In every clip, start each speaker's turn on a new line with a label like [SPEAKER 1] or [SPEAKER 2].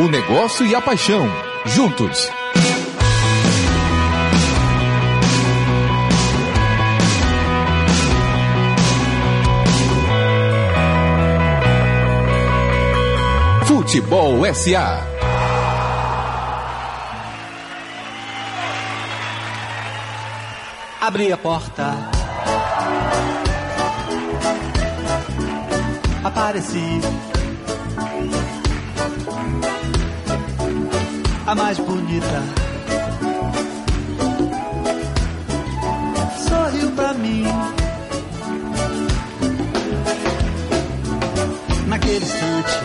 [SPEAKER 1] O negócio e a paixão, juntos. Futebol SA.
[SPEAKER 2] Abri a porta. Apareci. A mais bonita. Sorriu pra mim. Naquele instante.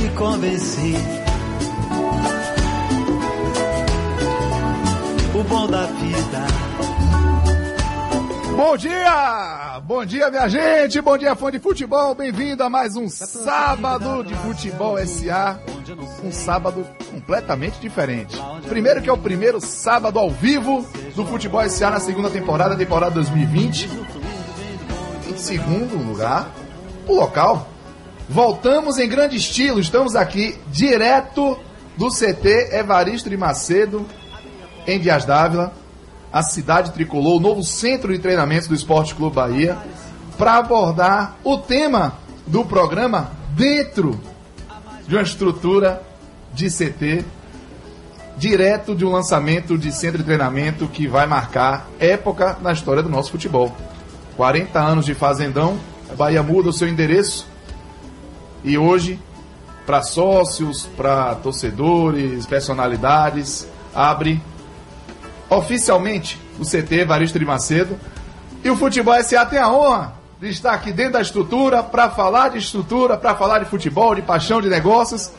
[SPEAKER 2] Me convenci. o bom da vida.
[SPEAKER 3] Bom dia! Bom dia, minha gente! Bom dia, fã de futebol! Bem-vindo a mais um sábado de Futebol SA. Um sábado completamente diferente. Primeiro que é o primeiro sábado ao vivo do Futebol SA na segunda temporada, temporada 2020. Em segundo lugar, o local. Voltamos em grande estilo, estamos aqui direto do CT Evaristo de Macedo, em Dias Dávila, a cidade tricolor, o novo centro de treinamentos do Esporte Clube Bahia, para abordar o tema do programa dentro de uma estrutura de CT, direto de um lançamento de centro de treinamento que vai marcar época na história do nosso futebol. 40 anos de Fazendão, a Bahia muda o seu endereço e hoje, para sócios, para torcedores, personalidades, abre oficialmente o CT Evaristo de Macedo. E o Futebol SA tem a honra de estar aqui dentro da estrutura para falar de estrutura, para falar de futebol, de paixão, de negócios.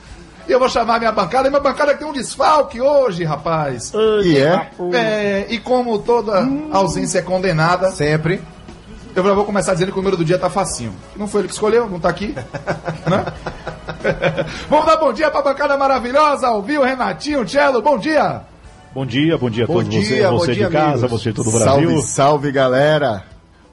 [SPEAKER 3] E eu vou chamar minha bancada. E minha bancada tem um desfalque hoje, rapaz.
[SPEAKER 4] E é?
[SPEAKER 3] É, e como toda ausência é condenada,
[SPEAKER 4] Sempre.
[SPEAKER 3] eu já vou começar dizendo que o número do dia tá facinho. Não foi ele que escolheu, não tá aqui. né? Vamos dar bom dia pra bancada maravilhosa, ouvir o Renatinho, Cello, bom dia.
[SPEAKER 5] Bom dia, bom dia a
[SPEAKER 4] Bom
[SPEAKER 5] todos
[SPEAKER 4] dia,
[SPEAKER 5] vocês,
[SPEAKER 4] bom
[SPEAKER 5] você
[SPEAKER 4] dia,
[SPEAKER 5] de casa,
[SPEAKER 4] amigos.
[SPEAKER 5] você de todo o Brasil.
[SPEAKER 4] Salve, salve, galera.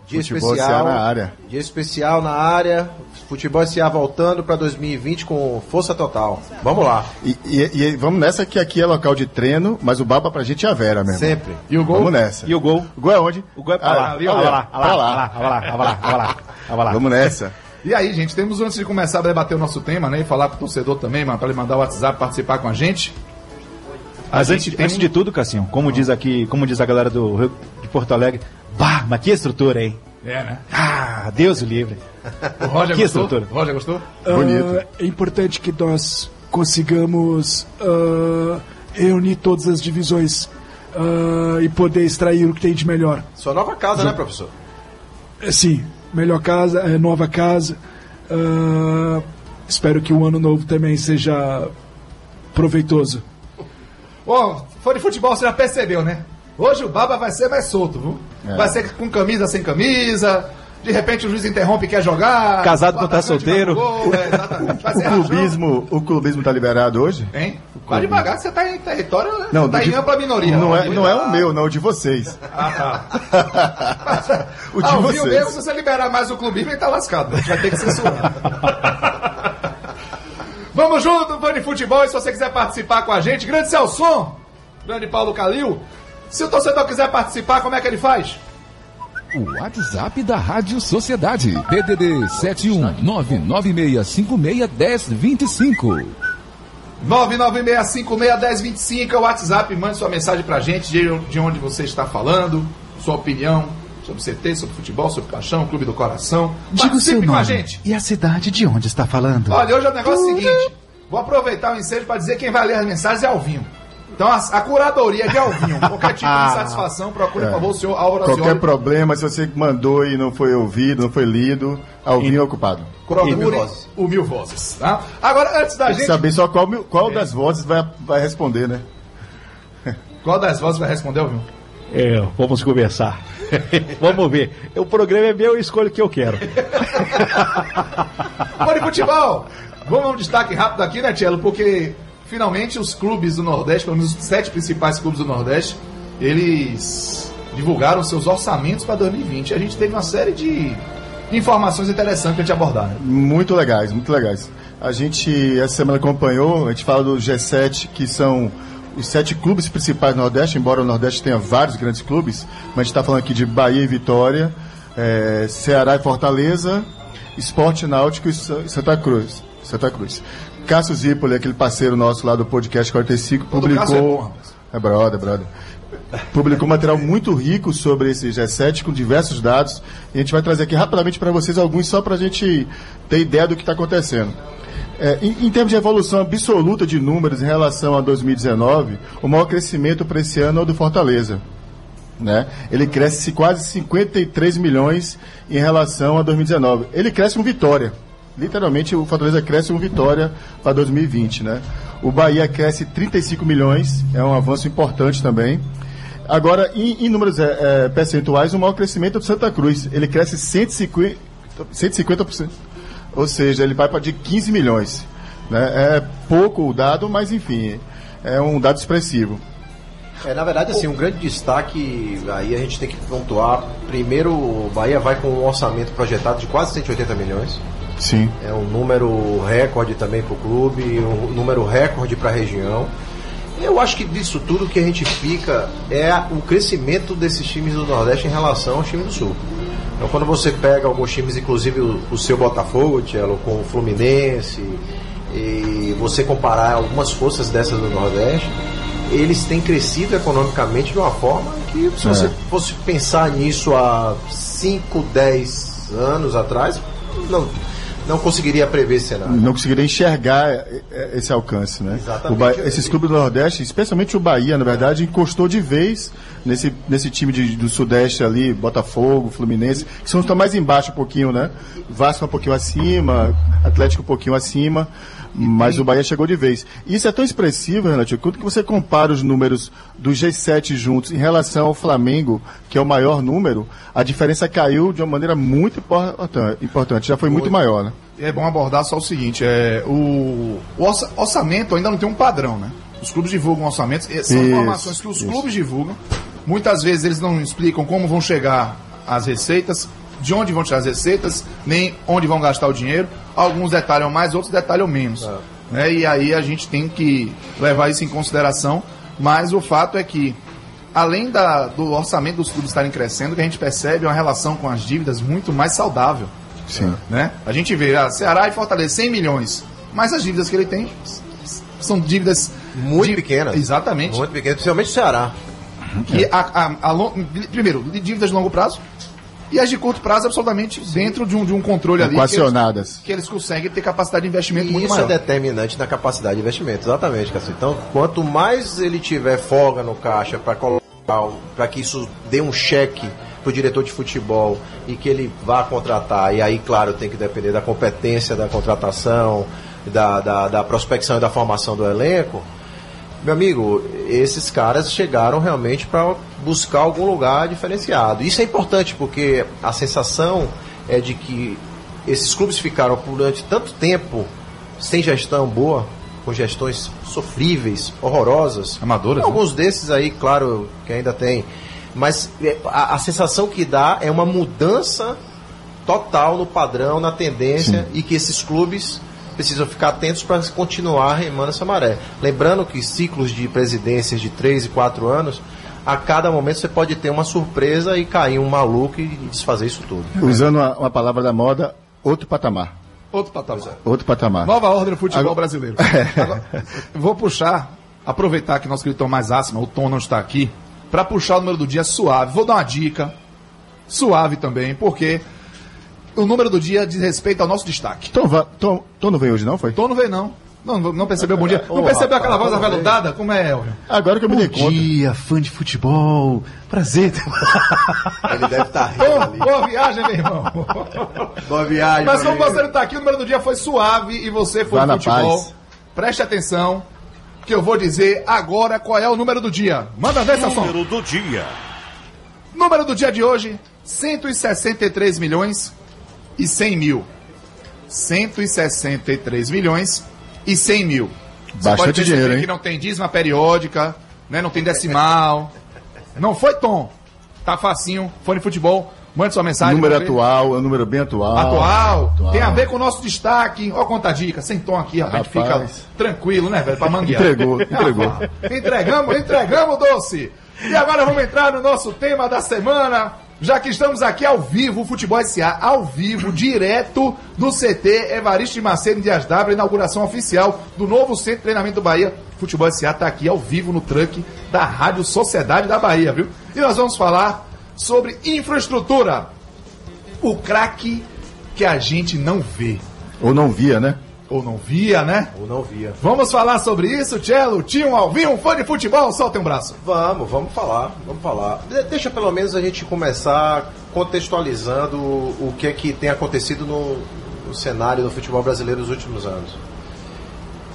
[SPEAKER 6] Dia
[SPEAKER 4] Futebol
[SPEAKER 6] especial
[SPEAKER 4] na área.
[SPEAKER 6] Dia especial na área. Futebol SA voltando para 2020 com força total. Vamos lá.
[SPEAKER 4] E, e- e vamos nessa que aqui é local de treino, mas o baba pra gente é a Vera mesmo.
[SPEAKER 6] Sempre.
[SPEAKER 3] E o gol?
[SPEAKER 4] Vamos nessa.
[SPEAKER 5] E o gol?
[SPEAKER 4] O gol é onde?
[SPEAKER 5] O gol é pra
[SPEAKER 4] Ah,
[SPEAKER 5] lá, pra
[SPEAKER 4] olha,
[SPEAKER 5] lá,
[SPEAKER 4] lá.
[SPEAKER 5] lá, pra lá, pra lá, pra lá, pra lá.
[SPEAKER 4] Vamos nessa.
[SPEAKER 3] E aí, gente, temos antes de começar a debater o nosso tema, né? E falar pro torcedor também, mano, pra ele mandar o WhatsApp participar com a gente. A
[SPEAKER 5] Mas
[SPEAKER 3] gente
[SPEAKER 5] antes,
[SPEAKER 3] tem
[SPEAKER 5] antes de tudo, Cassinho, como diz aqui, como diz a galera do Rio de Porto Alegre, bah, mas que estrutura, hein?
[SPEAKER 3] É, né?
[SPEAKER 5] Ah, Deus o livre.
[SPEAKER 3] O Roger
[SPEAKER 5] Que
[SPEAKER 3] gostou?
[SPEAKER 5] estrutura.
[SPEAKER 3] O Roger gostou?
[SPEAKER 4] Bonito.
[SPEAKER 7] Ah, é importante que nós consigamos ah, reunir todas as divisões ah, e poder extrair o que tem de melhor.
[SPEAKER 6] Sua nova casa, né, professor?
[SPEAKER 7] É, Sim, melhor casa, é, nova casa. Espero que o ano novo também seja proveitoso.
[SPEAKER 3] Bom, fã de futebol, você já percebeu, né? Hoje o Baba vai ser mais solto, viu?
[SPEAKER 4] É.
[SPEAKER 3] Vai ser com camisa sem camisa. De repente o juiz interrompe e quer jogar.
[SPEAKER 5] Casado
[SPEAKER 3] o
[SPEAKER 5] quando tá solteiro.
[SPEAKER 3] gol, é,
[SPEAKER 4] O clubismo, o clubismo tá liberado hoje?
[SPEAKER 3] Hein? Vai devagar que você tá em território.
[SPEAKER 4] Não,
[SPEAKER 3] tá em
[SPEAKER 4] de-
[SPEAKER 3] ampla minoria.
[SPEAKER 4] Não é, não é o meu, não, o de vocês. o de
[SPEAKER 3] Ah, o
[SPEAKER 4] vocês.
[SPEAKER 3] mesmo, se você liberar mais o clubismo, ele tá lascado. A gente vai ter que censurar. Vamos junto, fã de futebol. E se você quiser participar com a gente, grande Celson, grande Paulo Calil. Se o torcedor quiser participar, como é que ele faz?
[SPEAKER 1] O WhatsApp da Rádio Sociedade. PDD 71996561025.
[SPEAKER 3] 996561025 é o WhatsApp. Mande sua mensagem pra gente de onde você está falando, sua opinião sobre CT, sobre futebol, sobre paixão, clube do coração.
[SPEAKER 8] Diga o seu
[SPEAKER 3] Participe com a
[SPEAKER 8] nome
[SPEAKER 3] gente.
[SPEAKER 8] e a cidade de onde está falando.
[SPEAKER 3] Olha, hoje é o negócio seguinte. Vou aproveitar o ensejo para dizer que quem vai ler as mensagens é Alvinho. Então a, a curadoria é de Alvinho. Qualquer tipo de insatisfação, procure, por favor, o senhor Álvaro
[SPEAKER 4] Qualquer problema, se você mandou e não foi ouvido, não foi lido, alguém é ocupado.
[SPEAKER 3] Procure
[SPEAKER 6] Mil vozes.
[SPEAKER 3] o Mil Vozes. Tá? Agora, antes da
[SPEAKER 4] Tem
[SPEAKER 3] gente.
[SPEAKER 4] saber só qual, qual das vozes vai, vai responder, né?
[SPEAKER 3] Qual das vozes vai responder, Alvinho?
[SPEAKER 5] É, vamos conversar. vamos ver. O programa é meu, eu escolho o que eu quero.
[SPEAKER 3] De futebol! Vamos a um destaque rápido aqui, né, Tielo? Porque finalmente os clubes do Nordeste, pelo menos os sete principais clubes do Nordeste, eles divulgaram seus orçamentos para 2020. A gente teve uma série de informações interessantes pra gente abordar. Né?
[SPEAKER 4] Muito legais, muito legais. A gente, essa semana acompanhou, a gente fala do G7, que são os sete clubes principais do Nordeste, embora o Nordeste tenha vários grandes clubes, mas a gente está falando aqui de Bahia e Vitória, eh, Ceará e Fortaleza, Esporte Náutico e Sa- Santa Cruz. Santa Cruz. Cássio Zipoli, aquele parceiro nosso lá do podcast 45,
[SPEAKER 3] Todo Cássio é
[SPEAKER 4] publicou. É brother, brother. Publicou um material muito rico sobre esse G7 com diversos dados. E a gente vai trazer aqui rapidamente para vocês alguns só para a gente ter ideia do que está acontecendo. É, em, em termos de evolução absoluta de números em relação a 2019, o maior crescimento para esse ano é o do Fortaleza. Né? Ele cresce quase 53 milhões em relação a 2019. Ele cresce um Vitória. Literalmente, o Fortaleza cresce um Vitória para 2020. Né? O Bahia cresce 35 milhões, é um avanço importante também. Agora, em, em números é, é, percentuais, o maior crescimento é do Santa Cruz. Ele cresce 150%. 150%. Ou seja, ele vai para de 15 milhões. Né? É pouco o dado, mas enfim, é um dado expressivo.
[SPEAKER 6] É, na verdade, assim, um grande destaque aí a gente tem que pontuar. Primeiro, o Bahia vai com um orçamento projetado de quase 180 milhões.
[SPEAKER 4] Sim.
[SPEAKER 6] É um número recorde também para o clube, um número recorde para a região. Eu acho que disso tudo que a gente fica é o crescimento desses times do Nordeste em relação aos times do Sul. Então, quando você pega alguns times, inclusive o, o seu Botafogo, Tchelo, com o Fluminense, e você comparar algumas forças dessas do Nordeste, eles têm crescido economicamente de uma forma que, se você fosse pensar nisso há 5, 10 anos atrás, não, não conseguiria prever cenário.
[SPEAKER 4] não conseguiria enxergar é, é, esse alcance, né?
[SPEAKER 6] Exatamente.
[SPEAKER 4] Ba- esses clubes do Nordeste, especialmente o Bahia, na verdade, encostou de vez nesse, nesse time de- do Sudeste ali, Botafogo, Fluminense, que são os que estão mais embaixo um pouquinho, né? Vasco um pouquinho acima, Atlético um pouquinho acima, mas o Bahia chegou de vez. Isso é tão expressivo, Renato, quando que você compara os números do G7 juntos em relação ao Flamengo, que é o maior número, a diferença caiu de uma maneira muito importan- importante, já foi muito maior, né?
[SPEAKER 3] É bom abordar só o seguinte: é, o, o orça- orçamento ainda não tem um padrão, né? Os clubes divulgam orçamentos, são
[SPEAKER 4] Isso,
[SPEAKER 3] informações que os
[SPEAKER 4] isso.
[SPEAKER 3] clubes divulgam. Muitas vezes eles não explicam como vão chegar as receitas, de onde vão tirar as receitas, nem onde vão gastar o dinheiro. Alguns detalham mais, outros detalham menos. Né? E aí a gente tem que levar isso em consideração. Mas o fato é que, além da- do orçamento dos clubes estarem crescendo, que a gente percebe é uma relação com as dívidas muito mais saudável
[SPEAKER 4] Sim.
[SPEAKER 3] né? A gente vê a Ceará e Fortaleza 100 milhões, mas as dívidas que ele tem são dívidas
[SPEAKER 6] Muito
[SPEAKER 3] de-
[SPEAKER 6] pequenas.
[SPEAKER 3] Exatamente.
[SPEAKER 6] Muito pequeno, principalmente o Ceará.
[SPEAKER 3] Que a, a- a long- primeiro, de dívidas de longo prazo e as de curto prazo absolutamente dentro de um, de um controle ali que eles,
[SPEAKER 4] Equacionadas.
[SPEAKER 3] que eles conseguem ter capacidade de investimento
[SPEAKER 6] E
[SPEAKER 3] muito
[SPEAKER 6] isso
[SPEAKER 3] maior.
[SPEAKER 6] é determinante na capacidade de investimento, exatamente, Cássio. Então, quanto mais ele tiver folga no caixa para colocar, para que isso dê um cheque pro diretor de futebol e que ele vá contratar, e aí, claro, tem que depender da competência da contratação, da, da, da prospecção e da formação do elenco. Meu amigo, esses caras chegaram realmente para buscar algum lugar diferenciado. Isso é importante porque a sensação é de que esses clubes ficaram durante tanto tempo sem gestão boa, com gestões sofríveis, horrorosas.
[SPEAKER 3] Amadoras, né?
[SPEAKER 6] Alguns desses aí, claro, que ainda tem. Mas é, a, a sensação que dá é uma mudança total no padrão, na tendência e que esses clubes precisam ficar atentos para continuar remando essa maré. Lembrando que ciclos de presidências de 3 e 4 anos, a cada momento você pode ter uma surpresa e cair um maluco e desfazer isso tudo.
[SPEAKER 4] Usando uma, uma palavra da moda, outro patamar.
[SPEAKER 3] Outro patamar.
[SPEAKER 4] Outro patamar.
[SPEAKER 3] Nova ordem no futebol
[SPEAKER 4] Agora-
[SPEAKER 3] brasileiro. Agora, vou puxar, aproveitar que nosso querido Tomás Assima, o Tom não está aqui, para puxar o número do dia suave. Vou dar uma dica, suave também, porque o número do dia diz respeito ao nosso destaque.
[SPEAKER 4] Tom, va- Tom, Tom não veio hoje, não foi?
[SPEAKER 3] Tom não veio, não. Não, não percebeu bom dia. Não percebeu
[SPEAKER 6] rapaz,
[SPEAKER 3] aquela voz aveludada? Como é, Elvio?
[SPEAKER 4] Agora que eu me dei
[SPEAKER 8] Bom dia, fã de futebol. Prazer.
[SPEAKER 6] Ele deve estar
[SPEAKER 3] Tom, boa viagem, meu irmão.
[SPEAKER 6] Boa viagem.
[SPEAKER 3] Mas como você não tá aqui, o número do dia foi suave e você foi
[SPEAKER 4] na
[SPEAKER 3] futebol.
[SPEAKER 4] paz.
[SPEAKER 3] Preste atenção, que eu vou dizer agora qual é o número do dia. Manda ver, Sasson.
[SPEAKER 9] Número do dia.
[SPEAKER 3] Número do dia de hoje, 163 milhões e 100 mil. 163 milhões e 100 mil. Você
[SPEAKER 4] Bastante dinheiro, hein?
[SPEAKER 3] que não tem dízima periódica, né? não tem decimal. Não foi, Tom? Tá facinho, fone futebol. Mande sua mensagem.
[SPEAKER 4] número atual, é um número bem atual.
[SPEAKER 3] Atual.
[SPEAKER 4] Atual.
[SPEAKER 3] Tem a ver com o nosso destaque. Ó, conta a dica. Sem tom aqui, rapaz. Gente fica tranquilo, né, velho? Pra manguear.
[SPEAKER 4] Entregou, entregou.
[SPEAKER 3] entregamos, entregamos, doce. E agora vamos entrar no nosso tema da semana. Já que estamos aqui ao vivo, o Futebol SA, ao vivo, direto do CT Evaristo de Macedo Dias d'Ávila, inauguração oficial do novo Centro de Treinamento do Bahia. Futebol SA está aqui ao vivo no truck da Rádio Sociedade da Bahia, viu? E nós vamos falar sobre infraestrutura. O craque que a gente não vê.
[SPEAKER 4] Ou não via, né?
[SPEAKER 3] Ou não via, né?
[SPEAKER 6] Ou não via.
[SPEAKER 3] Vamos falar sobre isso, Tchelo? Tinha um Alvinho, um fã de futebol? Solta um braço.
[SPEAKER 6] Vamos, vamos falar, vamos falar. De- Deixa pelo menos a gente começar contextualizando o que é que tem acontecido no, no cenário do futebol brasileiro nos últimos anos.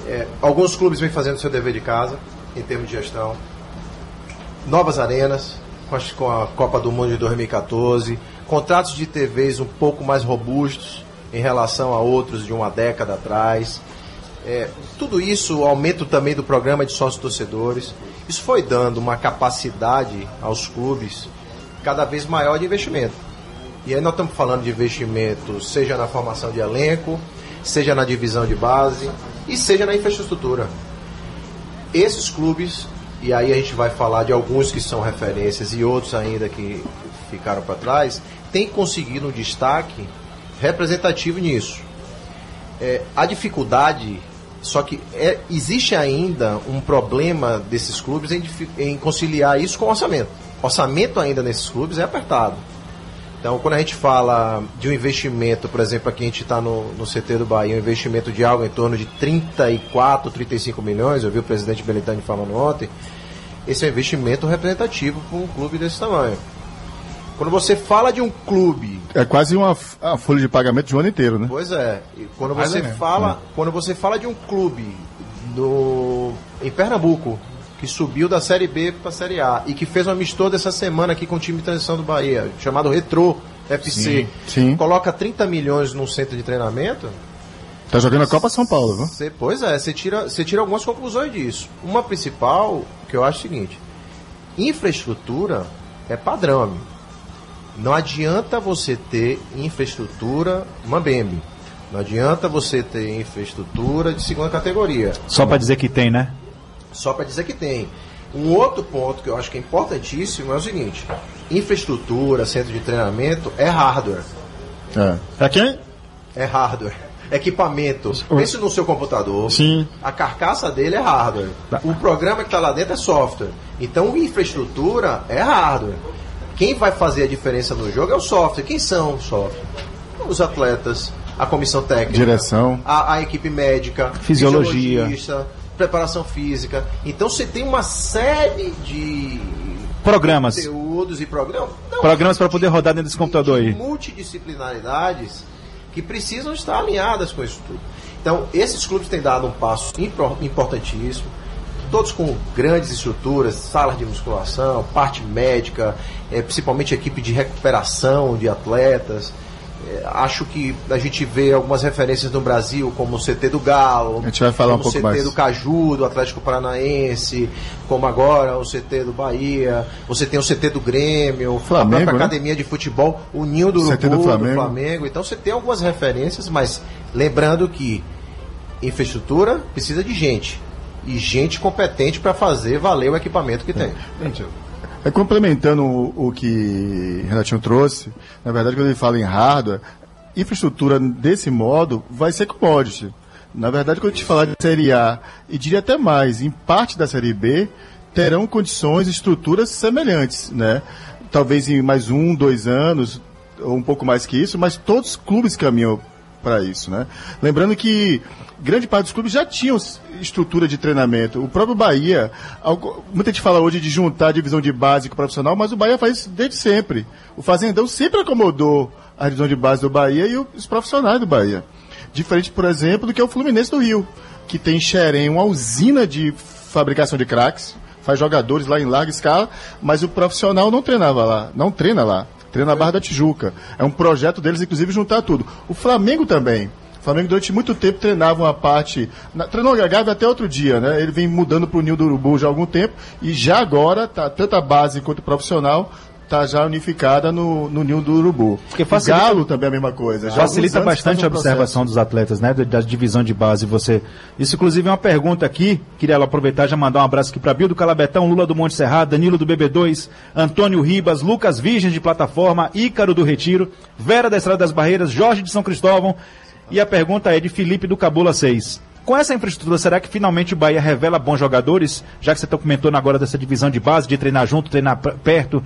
[SPEAKER 6] É, alguns clubes vêm fazendo seu dever de casa, em termos de gestão. Novas arenas, com, as- com a Copa do Mundo de 2014, contratos de TVs um pouco mais robustos em relação a outros de uma década atrás. É, tudo isso, aumento também do programa de sócios torcedores, isso foi dando uma capacidade aos clubes cada vez maior de investimento. E aí nós estamos falando de investimento, seja na formação de elenco, seja na divisão de base e seja na infraestrutura. Esses clubes, e aí a gente vai falar de alguns que são referências e outros ainda que ficaram para trás, têm conseguido um destaque representativo nisso. É, a dificuldade, só que é- existe ainda um problema desses clubes em, em conciliar isso com o orçamento. Orçamento ainda nesses clubes é apertado. Então, quando a gente fala de um investimento, por exemplo, aqui a gente está no, no CT do Bahia, um investimento de algo em torno de 34, 35 milhões, eu vi o presidente Belitani falando ontem, esse é um investimento representativo para um clube desse tamanho. Quando você fala de um clube
[SPEAKER 4] É quase uma, a folha de pagamento de um ano inteiro, né?
[SPEAKER 6] Pois é. E quando você fala, quando você fala de um clube no em Pernambuco que subiu da Série B para a Série A e que fez um amistoso essa semana aqui com o time de transição do Bahia, chamado Retro FC,
[SPEAKER 4] sim.
[SPEAKER 6] coloca 30 milhões num centro de treinamento,
[SPEAKER 4] Tá jogando a Copa São Paulo, viu?
[SPEAKER 6] você, pois é, você tira, você tira algumas conclusões disso. Uma principal, que eu acho o seguinte: infraestrutura é padrão, amigo. Não adianta você ter infraestrutura mambembe. Não adianta você ter infraestrutura de segunda categoria.
[SPEAKER 5] Só pra dizer que tem, né?
[SPEAKER 6] Só para dizer que tem. Um outro ponto que eu acho que é importantíssimo é o seguinte: infraestrutura, centro de treinamento é hardware.
[SPEAKER 4] É.
[SPEAKER 8] Pra quem?
[SPEAKER 6] É hardware. Equipamento. Pense no seu computador.
[SPEAKER 8] Sim.
[SPEAKER 6] A carcaça dele é hardware. O programa que está lá dentro é software. Então, infraestrutura é hardware. Quem vai fazer a diferença no jogo é o software. Quem são os software? Os atletas, a comissão técnica,
[SPEAKER 4] Direção.
[SPEAKER 6] a, a equipe médica,
[SPEAKER 5] Fisiologia.
[SPEAKER 6] preparação física. Então, você tem uma série de
[SPEAKER 5] Programas.
[SPEAKER 6] conteúdos e programas. Não,
[SPEAKER 5] Programas para poder rodar dentro desse computador aí.
[SPEAKER 6] multidisciplinaridades que precisam estar alinhadas com isso tudo. Então, esses clubes têm dado um passo impor- importantíssimo, todos com grandes estruturas, salas de musculação, parte médica, eh, principalmente equipe de recuperação de atletas. Eh, acho que a gente vê algumas referências no Brasil, como o CT do Galo,
[SPEAKER 4] A gente vai falar um
[SPEAKER 6] como o
[SPEAKER 4] pouco
[SPEAKER 6] CT
[SPEAKER 4] mais.
[SPEAKER 6] do Caju, do Atlético Paranaense, como agora o CT do Bahia, você tem o CT do Grêmio,
[SPEAKER 4] Flamengo,
[SPEAKER 6] a própria
[SPEAKER 4] né?
[SPEAKER 6] academia de futebol, o Ninho do Urubu,
[SPEAKER 4] do
[SPEAKER 6] do
[SPEAKER 4] Flamengo.
[SPEAKER 6] Flamengo. Então você tem algumas referências, mas lembrando que infraestrutura precisa de gente. E gente competente para fazer valer o equipamento que tem.
[SPEAKER 4] É complementando o, o que Renatinho trouxe, na verdade, quando ele fala em hardware, infraestrutura desse modo vai ser commodity. Na verdade, quando a gente falar de Série A, e diria até mais, em parte da Série B, terão condições e estruturas semelhantes, né? Talvez em mais um, dois anos, ou um pouco mais que isso, mas todos os clubes caminham para isso, né? Lembrando que grande parte dos clubes já tinham estrutura de treinamento. O próprio Bahia, muita gente fala hoje de juntar a divisão de base com o profissional, mas o Bahia faz isso desde sempre. O Fazendão sempre acomodou a divisão de base do Bahia e os profissionais do Bahia. Diferente, por exemplo, do que é o Fluminense do Rio, que tem em Xerém uma usina de fabricação de craques, faz jogadores lá em larga escala, mas o profissional não treinava lá, não treina lá. Treina na Barra da Tijuca. É um projeto deles, inclusive, juntar tudo. O Flamengo também. O Flamengo durante muito tempo treinava uma parte. Na, treinou a Gávea até outro dia, né? Ele vem mudando para o Ninho do Urubu já há algum tempo e já agora, tá, tanto a base quanto o profissional, tá já unificada no, no ninho do urubu.
[SPEAKER 5] Porque
[SPEAKER 4] o
[SPEAKER 5] facilita-
[SPEAKER 4] Galo também é a mesma coisa. Já
[SPEAKER 5] Facilita bastante
[SPEAKER 4] um
[SPEAKER 5] a observação dos atletas, né? Da, da divisão de base. Você. Isso, inclusive, é uma pergunta aqui. Queria aproveitar e já mandar um abraço aqui para Bill do Calabetão, Lula do Monte Serrado, Danilo do BB2, Antônio Ribas, Lucas Virgem de Plataforma, Ícaro do Retiro, Vera da Estrada das Barreiras, Jorge de São Cristóvão. E a pergunta é de Felipe do Cabula 6. Com essa infraestrutura, será que finalmente o Bahia revela bons jogadores? Já que você comentando agora dessa divisão de base, de treinar junto, treinar perto.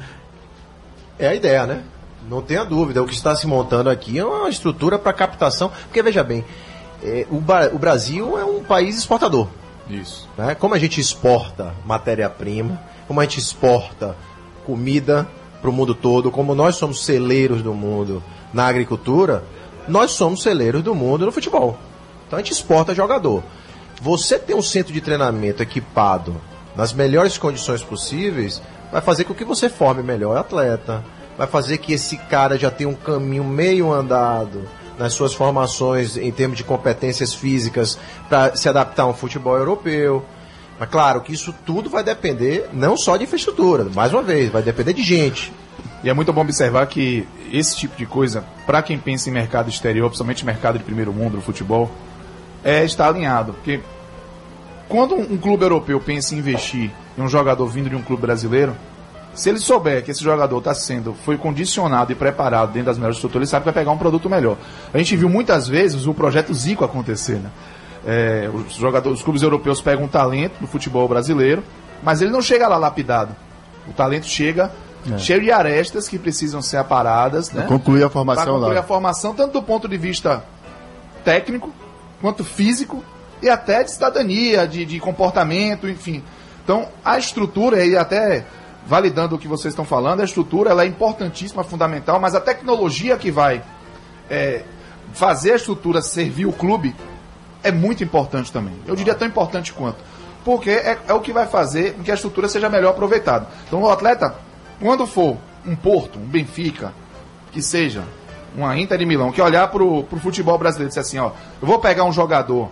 [SPEAKER 6] É a ideia, né? Não tenha dúvida. O que está se montando aqui é uma estrutura para captação. Porque, veja bem, é, o, o Brasil é um país exportador.
[SPEAKER 3] Isso.
[SPEAKER 6] né? Como a gente exporta matéria-prima, como a gente exporta comida para o mundo todo, como nós somos celeiros do mundo na agricultura, nós somos celeiros do mundo no futebol. Então a gente exporta jogador. Você ter um centro de treinamento equipado nas melhores condições possíveis vai fazer com que você forme melhor atleta, vai fazer que esse cara já tenha um caminho meio andado nas suas formações em termos de competências físicas para se adaptar a um futebol europeu. Mas claro que isso tudo vai depender não só de infraestrutura, mais uma vez, vai depender de gente.
[SPEAKER 3] E é muito bom observar que esse tipo de coisa, para quem pensa em mercado exterior, principalmente mercado de primeiro mundo, futebol, é estar alinhado. Porque quando um clube europeu pensa em investir em um jogador vindo de um clube brasileiro, se ele souber que esse jogador está sendo, foi condicionado e preparado dentro das melhores estruturas, ele sabe que vai pegar um produto melhor. A gente viu muitas vezes o projeto Zico acontecer, né? É, os jogadores, os clubes europeus pegam um talento do futebol brasileiro, mas ele não chega lá lapidado. O talento chega cheio de arestas que precisam ser aparadas, né?
[SPEAKER 4] Concluir a formação
[SPEAKER 3] concluir
[SPEAKER 4] lá.
[SPEAKER 3] a formação, tanto do ponto de vista técnico, quanto físico, e até de cidadania, de, de comportamento, enfim. Então, a estrutura, e até validando o que vocês estão falando, a estrutura ela é importantíssima, fundamental, mas a tecnologia que vai é, fazer a estrutura servir o clube é muito importante também. Eu diria tão importante quanto. Porque é, é o que vai fazer com que a estrutura seja melhor aproveitada. Então, o atleta, quando for um Porto, um Benfica, que seja uma Inter de Milão, que olhar para o futebol brasileiro e dizer assim, ó, eu vou pegar um jogador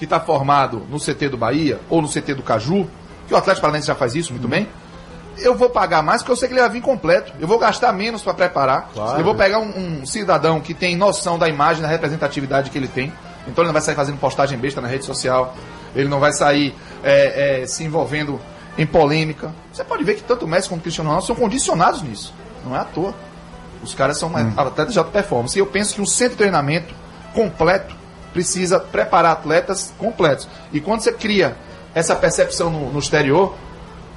[SPEAKER 3] que está formado no CT do Bahia ou no CT do Caju, que o Atlético Paranaense já faz isso muito bem, eu vou pagar mais porque eu sei que ele vai vir completo. Eu vou gastar menos para preparar.
[SPEAKER 6] Claro.
[SPEAKER 3] Eu vou pegar um, um cidadão que tem noção da imagem, da representatividade que ele tem. Então ele não vai sair fazendo postagem besta na rede social. Ele não vai sair é, é, se envolvendo em polêmica. Você pode ver que tanto o Messi quanto o Cristiano Ronaldo são condicionados nisso. Não é à toa. Os caras são mais atletas de alta performance. E eu penso que um centro de treinamento completo precisa preparar atletas completos. E quando você cria essa percepção no, no exterior,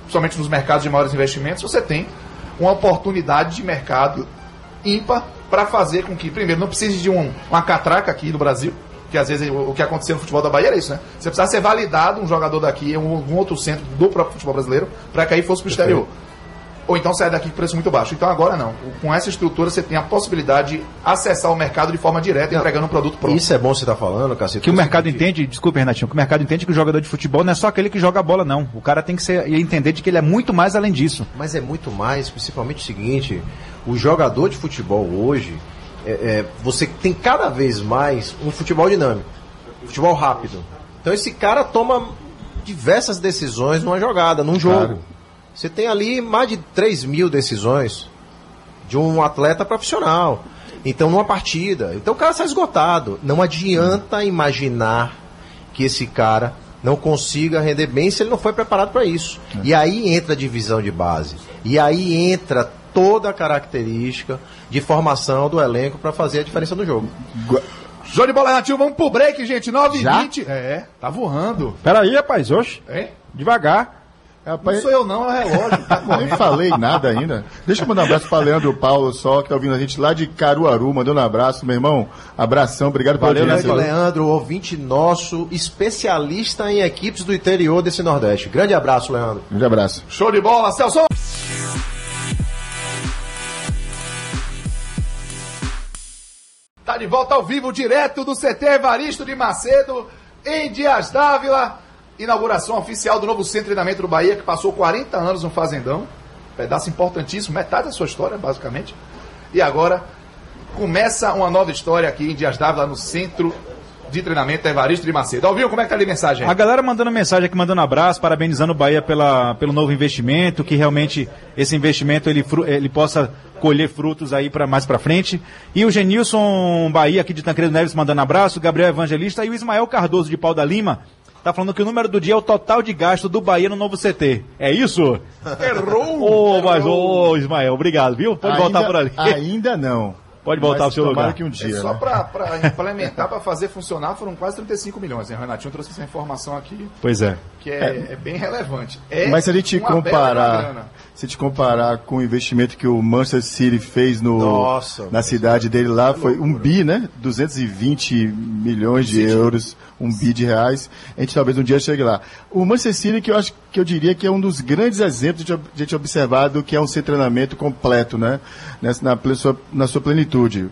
[SPEAKER 3] principalmente nos mercados de maiores investimentos, você tem uma oportunidade de mercado ímpar para fazer com que, primeiro, não precise de um, uma catraca aqui no Brasil, que às vezes o, que aconteceu no futebol da Bahia era isso, né? Você precisava ser validado um jogador daqui, um, um outro centro do próprio futebol brasileiro, para que aí fosse para o exterior. Ou então sair daqui com preço muito baixo. Então agora não. Com essa estrutura você tem a possibilidade de acessar o mercado de forma direta, entregando um produto pronto.
[SPEAKER 6] Isso é bom você estar falando, Cacete.
[SPEAKER 5] Que o mercado entende, desculpa, Renatinho, que o mercado entende que o jogador de futebol não é só aquele que joga a bola, não. O cara tem que ser, entender de que ele é muito mais além disso.
[SPEAKER 6] Mas é muito mais, principalmente o seguinte: o jogador de futebol hoje, é, é, você tem cada vez mais um futebol dinâmico, futebol rápido. Então esse cara toma diversas decisões numa jogada, num jogo.
[SPEAKER 4] Claro.
[SPEAKER 6] Você tem ali mais de 3 mil decisões de um atleta profissional. Então, numa partida. Então o cara sai esgotado. Não adianta imaginar que esse cara não consiga render bem se ele não foi preparado para isso. E aí entra a divisão de base. E aí entra toda a característica de formação do elenco para fazer a diferença no jogo.
[SPEAKER 3] Show de bola, Renatinho. Vamos pro break, gente. 9 h 20 É, tá voando.
[SPEAKER 5] Peraí, rapaz, oxe,
[SPEAKER 3] É?
[SPEAKER 5] devagar.
[SPEAKER 3] Não
[SPEAKER 4] Rapaz,
[SPEAKER 3] sou eu não, é o relógio. Tá
[SPEAKER 4] nem falei nada ainda. Deixa eu mandar um abraço para Leandro Paulo só, que tá ouvindo a gente lá de Caruaru, mandando um abraço, meu irmão. Abração, obrigado pela
[SPEAKER 6] Valeu,
[SPEAKER 4] audiência.
[SPEAKER 6] Leandro, Leandro, ouvinte nosso, especialista em equipes do interior desse Nordeste. Grande abraço, Leandro.
[SPEAKER 4] Um abraço.
[SPEAKER 3] Show de bola, Celso. Tá de volta ao vivo, direto do CT Evaristo de Macedo, em Dias Dávila. Inauguração oficial do novo centro de treinamento do Bahia, que passou 40 anos no Fazendão. Pedaço importantíssimo, metade da sua história, basicamente. E agora começa uma nova história aqui em Dias Dávila, no centro de treinamento Evaristo de Macedo. Alvinho, como é que tá ali a mensagem?
[SPEAKER 5] A galera mandando mensagem aqui, mandando abraço, parabenizando o Bahia pela, pelo novo investimento, que realmente esse investimento ele, ele possa colher frutos aí para mais para frente. E o Genilson Bahia aqui de Tancredo Neves mandando abraço, Gabriel Evangelista e o Ismael Cardoso de Pau da Lima. Tá falando que o número do dia é o total de gasto do Bahia no novo CT. É isso?
[SPEAKER 3] Errou!
[SPEAKER 5] Ô, mas ô, Ismael, obrigado, viu? Pode voltar
[SPEAKER 4] Ainda-
[SPEAKER 5] por ali.
[SPEAKER 4] Ainda não.
[SPEAKER 5] Pode voltar ao seu lugar.
[SPEAKER 4] que um
[SPEAKER 3] É
[SPEAKER 4] dia,
[SPEAKER 3] só
[SPEAKER 4] né?
[SPEAKER 3] pra, pra implementar, pra fazer funcionar, foram quase 35 milhões. Né? O Renatinho trouxe essa informação aqui,
[SPEAKER 5] Pois é.
[SPEAKER 3] que é, é bem relevante. É
[SPEAKER 4] Mas se a gente comparar. Se gente comparar com o investimento que o Manchester City fez no,
[SPEAKER 6] Nossa,
[SPEAKER 4] na cidade dele lá, foi um bi, né? 220 milhões de euros, um bi de reais. A gente talvez um dia chegue lá. O Manchester City, que eu acho que eu diria que é um dos grandes exemplos de a gente observar do que é um ser treinamento completo, né? Nessa, na, sua- na sua plenitude.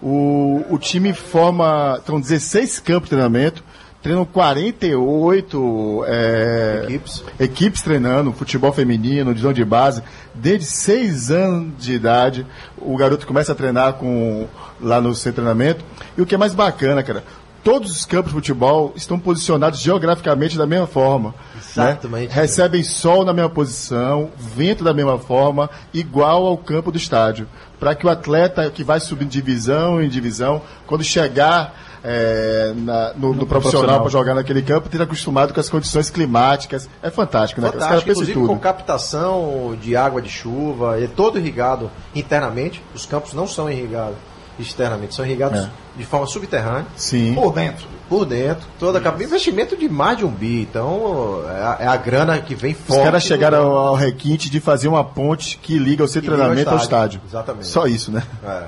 [SPEAKER 4] O, o time forma, são 16 campos de treinamento, treinam 48 é,
[SPEAKER 6] Equipes.
[SPEAKER 4] equipes treinando, futebol feminino, divisão de base, desde 6 anos de idade, o garoto começa a treinar com, lá no seu treinamento. E o que é mais bacana, cara, todos os campos de futebol estão posicionados geograficamente da mesma forma.
[SPEAKER 6] Exatamente.
[SPEAKER 4] Né? Recebem sol na mesma posição, vento da mesma forma, igual ao campo do estádio. Para que o atleta que vai subindo divisão em divisão, quando chegar é, na- no, no profissional
[SPEAKER 5] profissional.
[SPEAKER 4] para jogar naquele campo, esteja acostumado com as condições climáticas. É fantástico, né? Os caras
[SPEAKER 6] Fantástico, inclusive com
[SPEAKER 4] tudo.
[SPEAKER 6] captação de água de chuva, é todo irrigado internamente. Os campos não são irrigados externamente, são irrigados
[SPEAKER 4] É.
[SPEAKER 6] de forma subterrânea,
[SPEAKER 4] Sim.
[SPEAKER 3] Por dentro.
[SPEAKER 6] por dentro, toda a capa. Investimento de mais de um bi, então é a, é a grana que vem
[SPEAKER 4] Os
[SPEAKER 6] forte.
[SPEAKER 4] caras chegaram ao, ao requinte de fazer uma ponte que liga o seu
[SPEAKER 6] Que ao
[SPEAKER 4] treinamento ao
[SPEAKER 6] estádio.
[SPEAKER 4] estádio.
[SPEAKER 6] Exatamente.
[SPEAKER 4] Só isso, né?
[SPEAKER 6] É.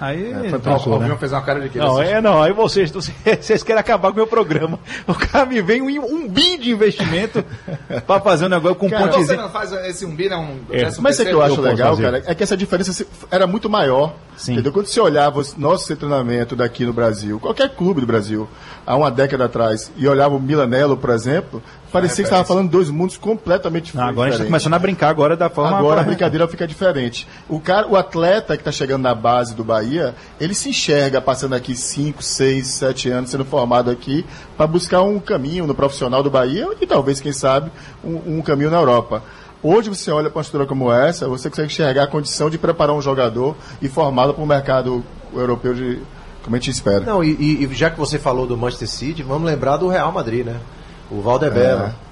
[SPEAKER 5] Aí,
[SPEAKER 3] O
[SPEAKER 5] tranquilo, né?
[SPEAKER 3] Alvinho fez uma cara de que
[SPEAKER 5] Não, é não. Aí vocês, vocês querem acabar com o meu programa. O cara me vem um, um bi de investimento pra fazer um negócio com um
[SPEAKER 4] Cara,
[SPEAKER 3] Você
[SPEAKER 5] pontezinho.
[SPEAKER 3] não faz esse umbi, né? Um,
[SPEAKER 5] É.
[SPEAKER 3] décimo
[SPEAKER 4] Mas o que eu acho
[SPEAKER 5] eu
[SPEAKER 4] legal,
[SPEAKER 5] fazer.
[SPEAKER 4] cara, é que essa diferença era muito maior.
[SPEAKER 5] Sim.
[SPEAKER 4] Entendeu? Quando você olhava o nosso treinamento daqui no Brasil, qualquer clube do Brasil, há uma década atrás, e olhava o Milanello, por exemplo, parecia que estava falando dois mundos completamente
[SPEAKER 5] Não, agora a gente tá
[SPEAKER 4] diferentes.
[SPEAKER 5] começando a brincar agora da forma.
[SPEAKER 4] Agora a brincadeira fica diferente. O, cara, o atleta que está chegando na base do Bahia, ele se enxerga passando aqui 5, 6, 7 anos sendo formado aqui para buscar um caminho no profissional do Bahia e talvez, quem sabe, um, um caminho na Europa. Hoje você olha para uma estrutura como essa, você consegue enxergar a condição de preparar um jogador e formá-lo para o mercado europeu de como a gente espera.
[SPEAKER 6] Não, e, e- e já que você falou do Manchester City, vamos lembrar do Real Madrid, né? O Valdebelo.
[SPEAKER 4] É.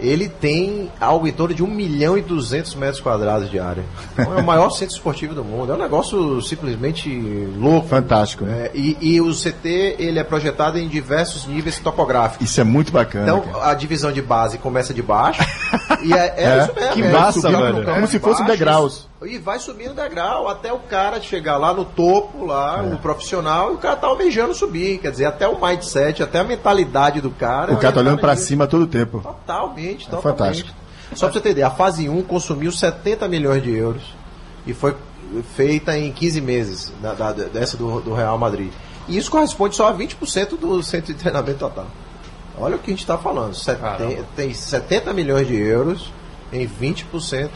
[SPEAKER 6] Ele tem algo em torno de 1 milhão e 200 metros quadrados de área. Então é o maior centro esportivo do mundo. É um negócio simplesmente louco.
[SPEAKER 4] Fantástico, né?
[SPEAKER 6] É, e, e o CT ele é projetado em diversos níveis topográficos.
[SPEAKER 4] Isso é muito bacana.
[SPEAKER 6] Então
[SPEAKER 4] cara.
[SPEAKER 6] a divisão de base começa de baixo. e é, é
[SPEAKER 4] É,
[SPEAKER 6] isso mesmo.
[SPEAKER 5] que
[SPEAKER 6] é
[SPEAKER 5] massa, velho.
[SPEAKER 6] campo
[SPEAKER 4] Como se fossem degraus.
[SPEAKER 6] E vai subindo degrau até o cara chegar lá no topo, lá,
[SPEAKER 4] É.
[SPEAKER 6] o profissional, e o cara tá almejando subir. Quer dizer, até o mindset, até a mentalidade do cara.
[SPEAKER 4] o cara tá
[SPEAKER 6] é
[SPEAKER 4] olhando para cima todo o tempo.
[SPEAKER 6] Totalmente, totalmente.
[SPEAKER 4] fantástico.
[SPEAKER 6] Só pra você entender, a fase 1 consumiu 70 milhões de euros e foi feita em 15 meses da, da- dessa do, do Real Madrid. E isso corresponde só a 20% do centro de treinamento total. Olha o que a gente está falando.
[SPEAKER 3] Caramba.
[SPEAKER 6] tem 70 milhões de euros em 20%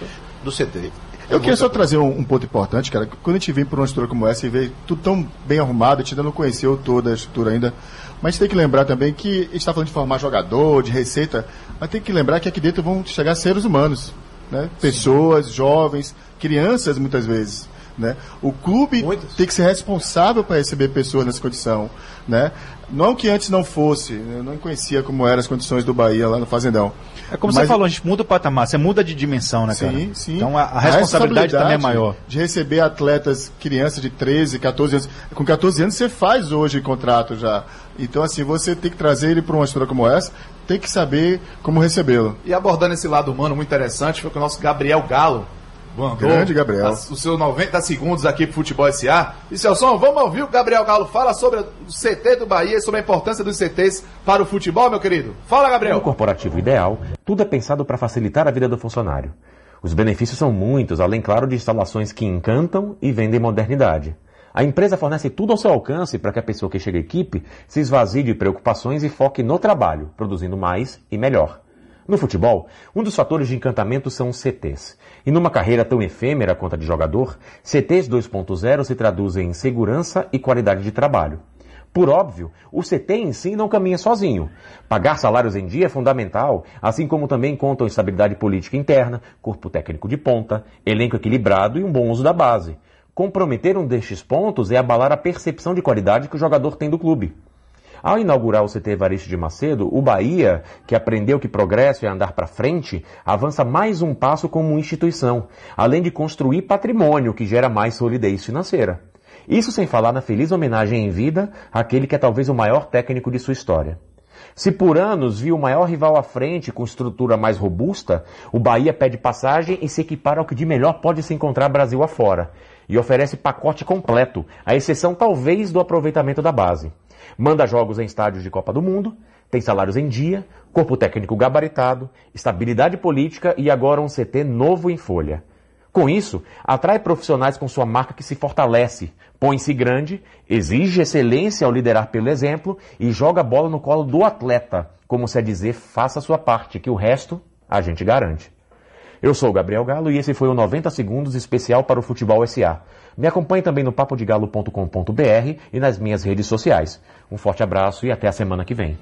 [SPEAKER 6] do CT.
[SPEAKER 4] Eu queria só trazer um, um ponto importante, cara. Quando a gente vem por uma estrutura como essa e vê tudo tão bem arrumado, a gente ainda não conheceu toda a estrutura ainda. Mas a gente tem que lembrar também que a gente está falando de formar jogador, de receita, mas tem que lembrar que aqui dentro vão chegar seres humanos, né? Pessoas, jovens, crianças muitas vezes. Né? O clube tem que ser responsável para receber pessoas nessa condição. Né? Não que antes não fosse, né? eu não conhecia como eram as condições do Bahia lá no Fazendão.
[SPEAKER 5] É como
[SPEAKER 4] Mas-
[SPEAKER 5] você falou, a gente muda o patamar, você muda de dimensão, né, cara?
[SPEAKER 4] Sim, sim.
[SPEAKER 5] Então a, a responsabilidade também é maior.
[SPEAKER 4] De receber atletas, crianças de 13, 14 anos. Com 14 anos você faz hoje contrato já. Então, assim, você tem que trazer ele para uma estrutura como essa, tem que saber como recebê-lo.
[SPEAKER 3] E abordando esse lado humano muito interessante, foi com o nosso Gabriel Galo. Mandou
[SPEAKER 4] Grande Gabriel.
[SPEAKER 3] as- Os seus 90 segundos aqui pro Futebol SA. E Celson, vamos ouvir o Gabriel Galo fala sobre o CT do Bahia e sobre a importância dos CTs para o futebol, meu querido. Fala,
[SPEAKER 9] No
[SPEAKER 3] Gabriel.
[SPEAKER 9] corporativo ideal, tudo é pensado para facilitar a vida do funcionário. Os benefícios são muitos, além, claro, de instalações que encantam e vendem modernidade. A empresa fornece tudo ao seu alcance para que a pessoa que chega à equipe se esvazie de preocupações e foque no trabalho, produzindo mais e melhor. No futebol, um dos fatores de encantamento são os CTs. E numa carreira tão efêmera quanto a de jogador, CTs 2.0 se traduzem em segurança e qualidade de trabalho. Por óbvio, o CT em si não caminha sozinho. Pagar salários em dia é fundamental, assim como também contam estabilidade política interna, corpo técnico de ponta, elenco equilibrado e um bom uso da base. Comprometer um destes pontos é abalar a percepção de qualidade que o jogador tem do clube. Ao inaugurar o CT Evaristo de Macedo, o Bahia, que aprendeu que progresso é andar para frente, avança mais um passo como instituição, além de construir patrimônio que gera mais solidez financeira. Isso sem falar na feliz homenagem em vida àquele que é talvez o maior técnico de sua história. Se por anos viu o maior rival à frente com estrutura mais robusta, o Bahia pede passagem e se equipara ao que de melhor pode se encontrar Brasil afora, e oferece pacote completo, à exceção talvez do aproveitamento da base. Manda jogos em estádios de Copa do Mundo, tem salários em dia, corpo técnico gabaritado, estabilidade política e agora um CT novo em folha. Com isso, atrai profissionais com sua marca que se fortalece, põe-se grande, exige excelência ao liderar pelo exemplo e joga a bola no colo do atleta, como se a dizer, faça a sua parte, que o resto a gente garante. Eu sou o Gabriel Galo e esse foi o 90 Segundos especial para o Futebol SA. Me acompanhe também no papodegalo.com.br e nas minhas redes sociais. Um forte abraço e até a semana que vem.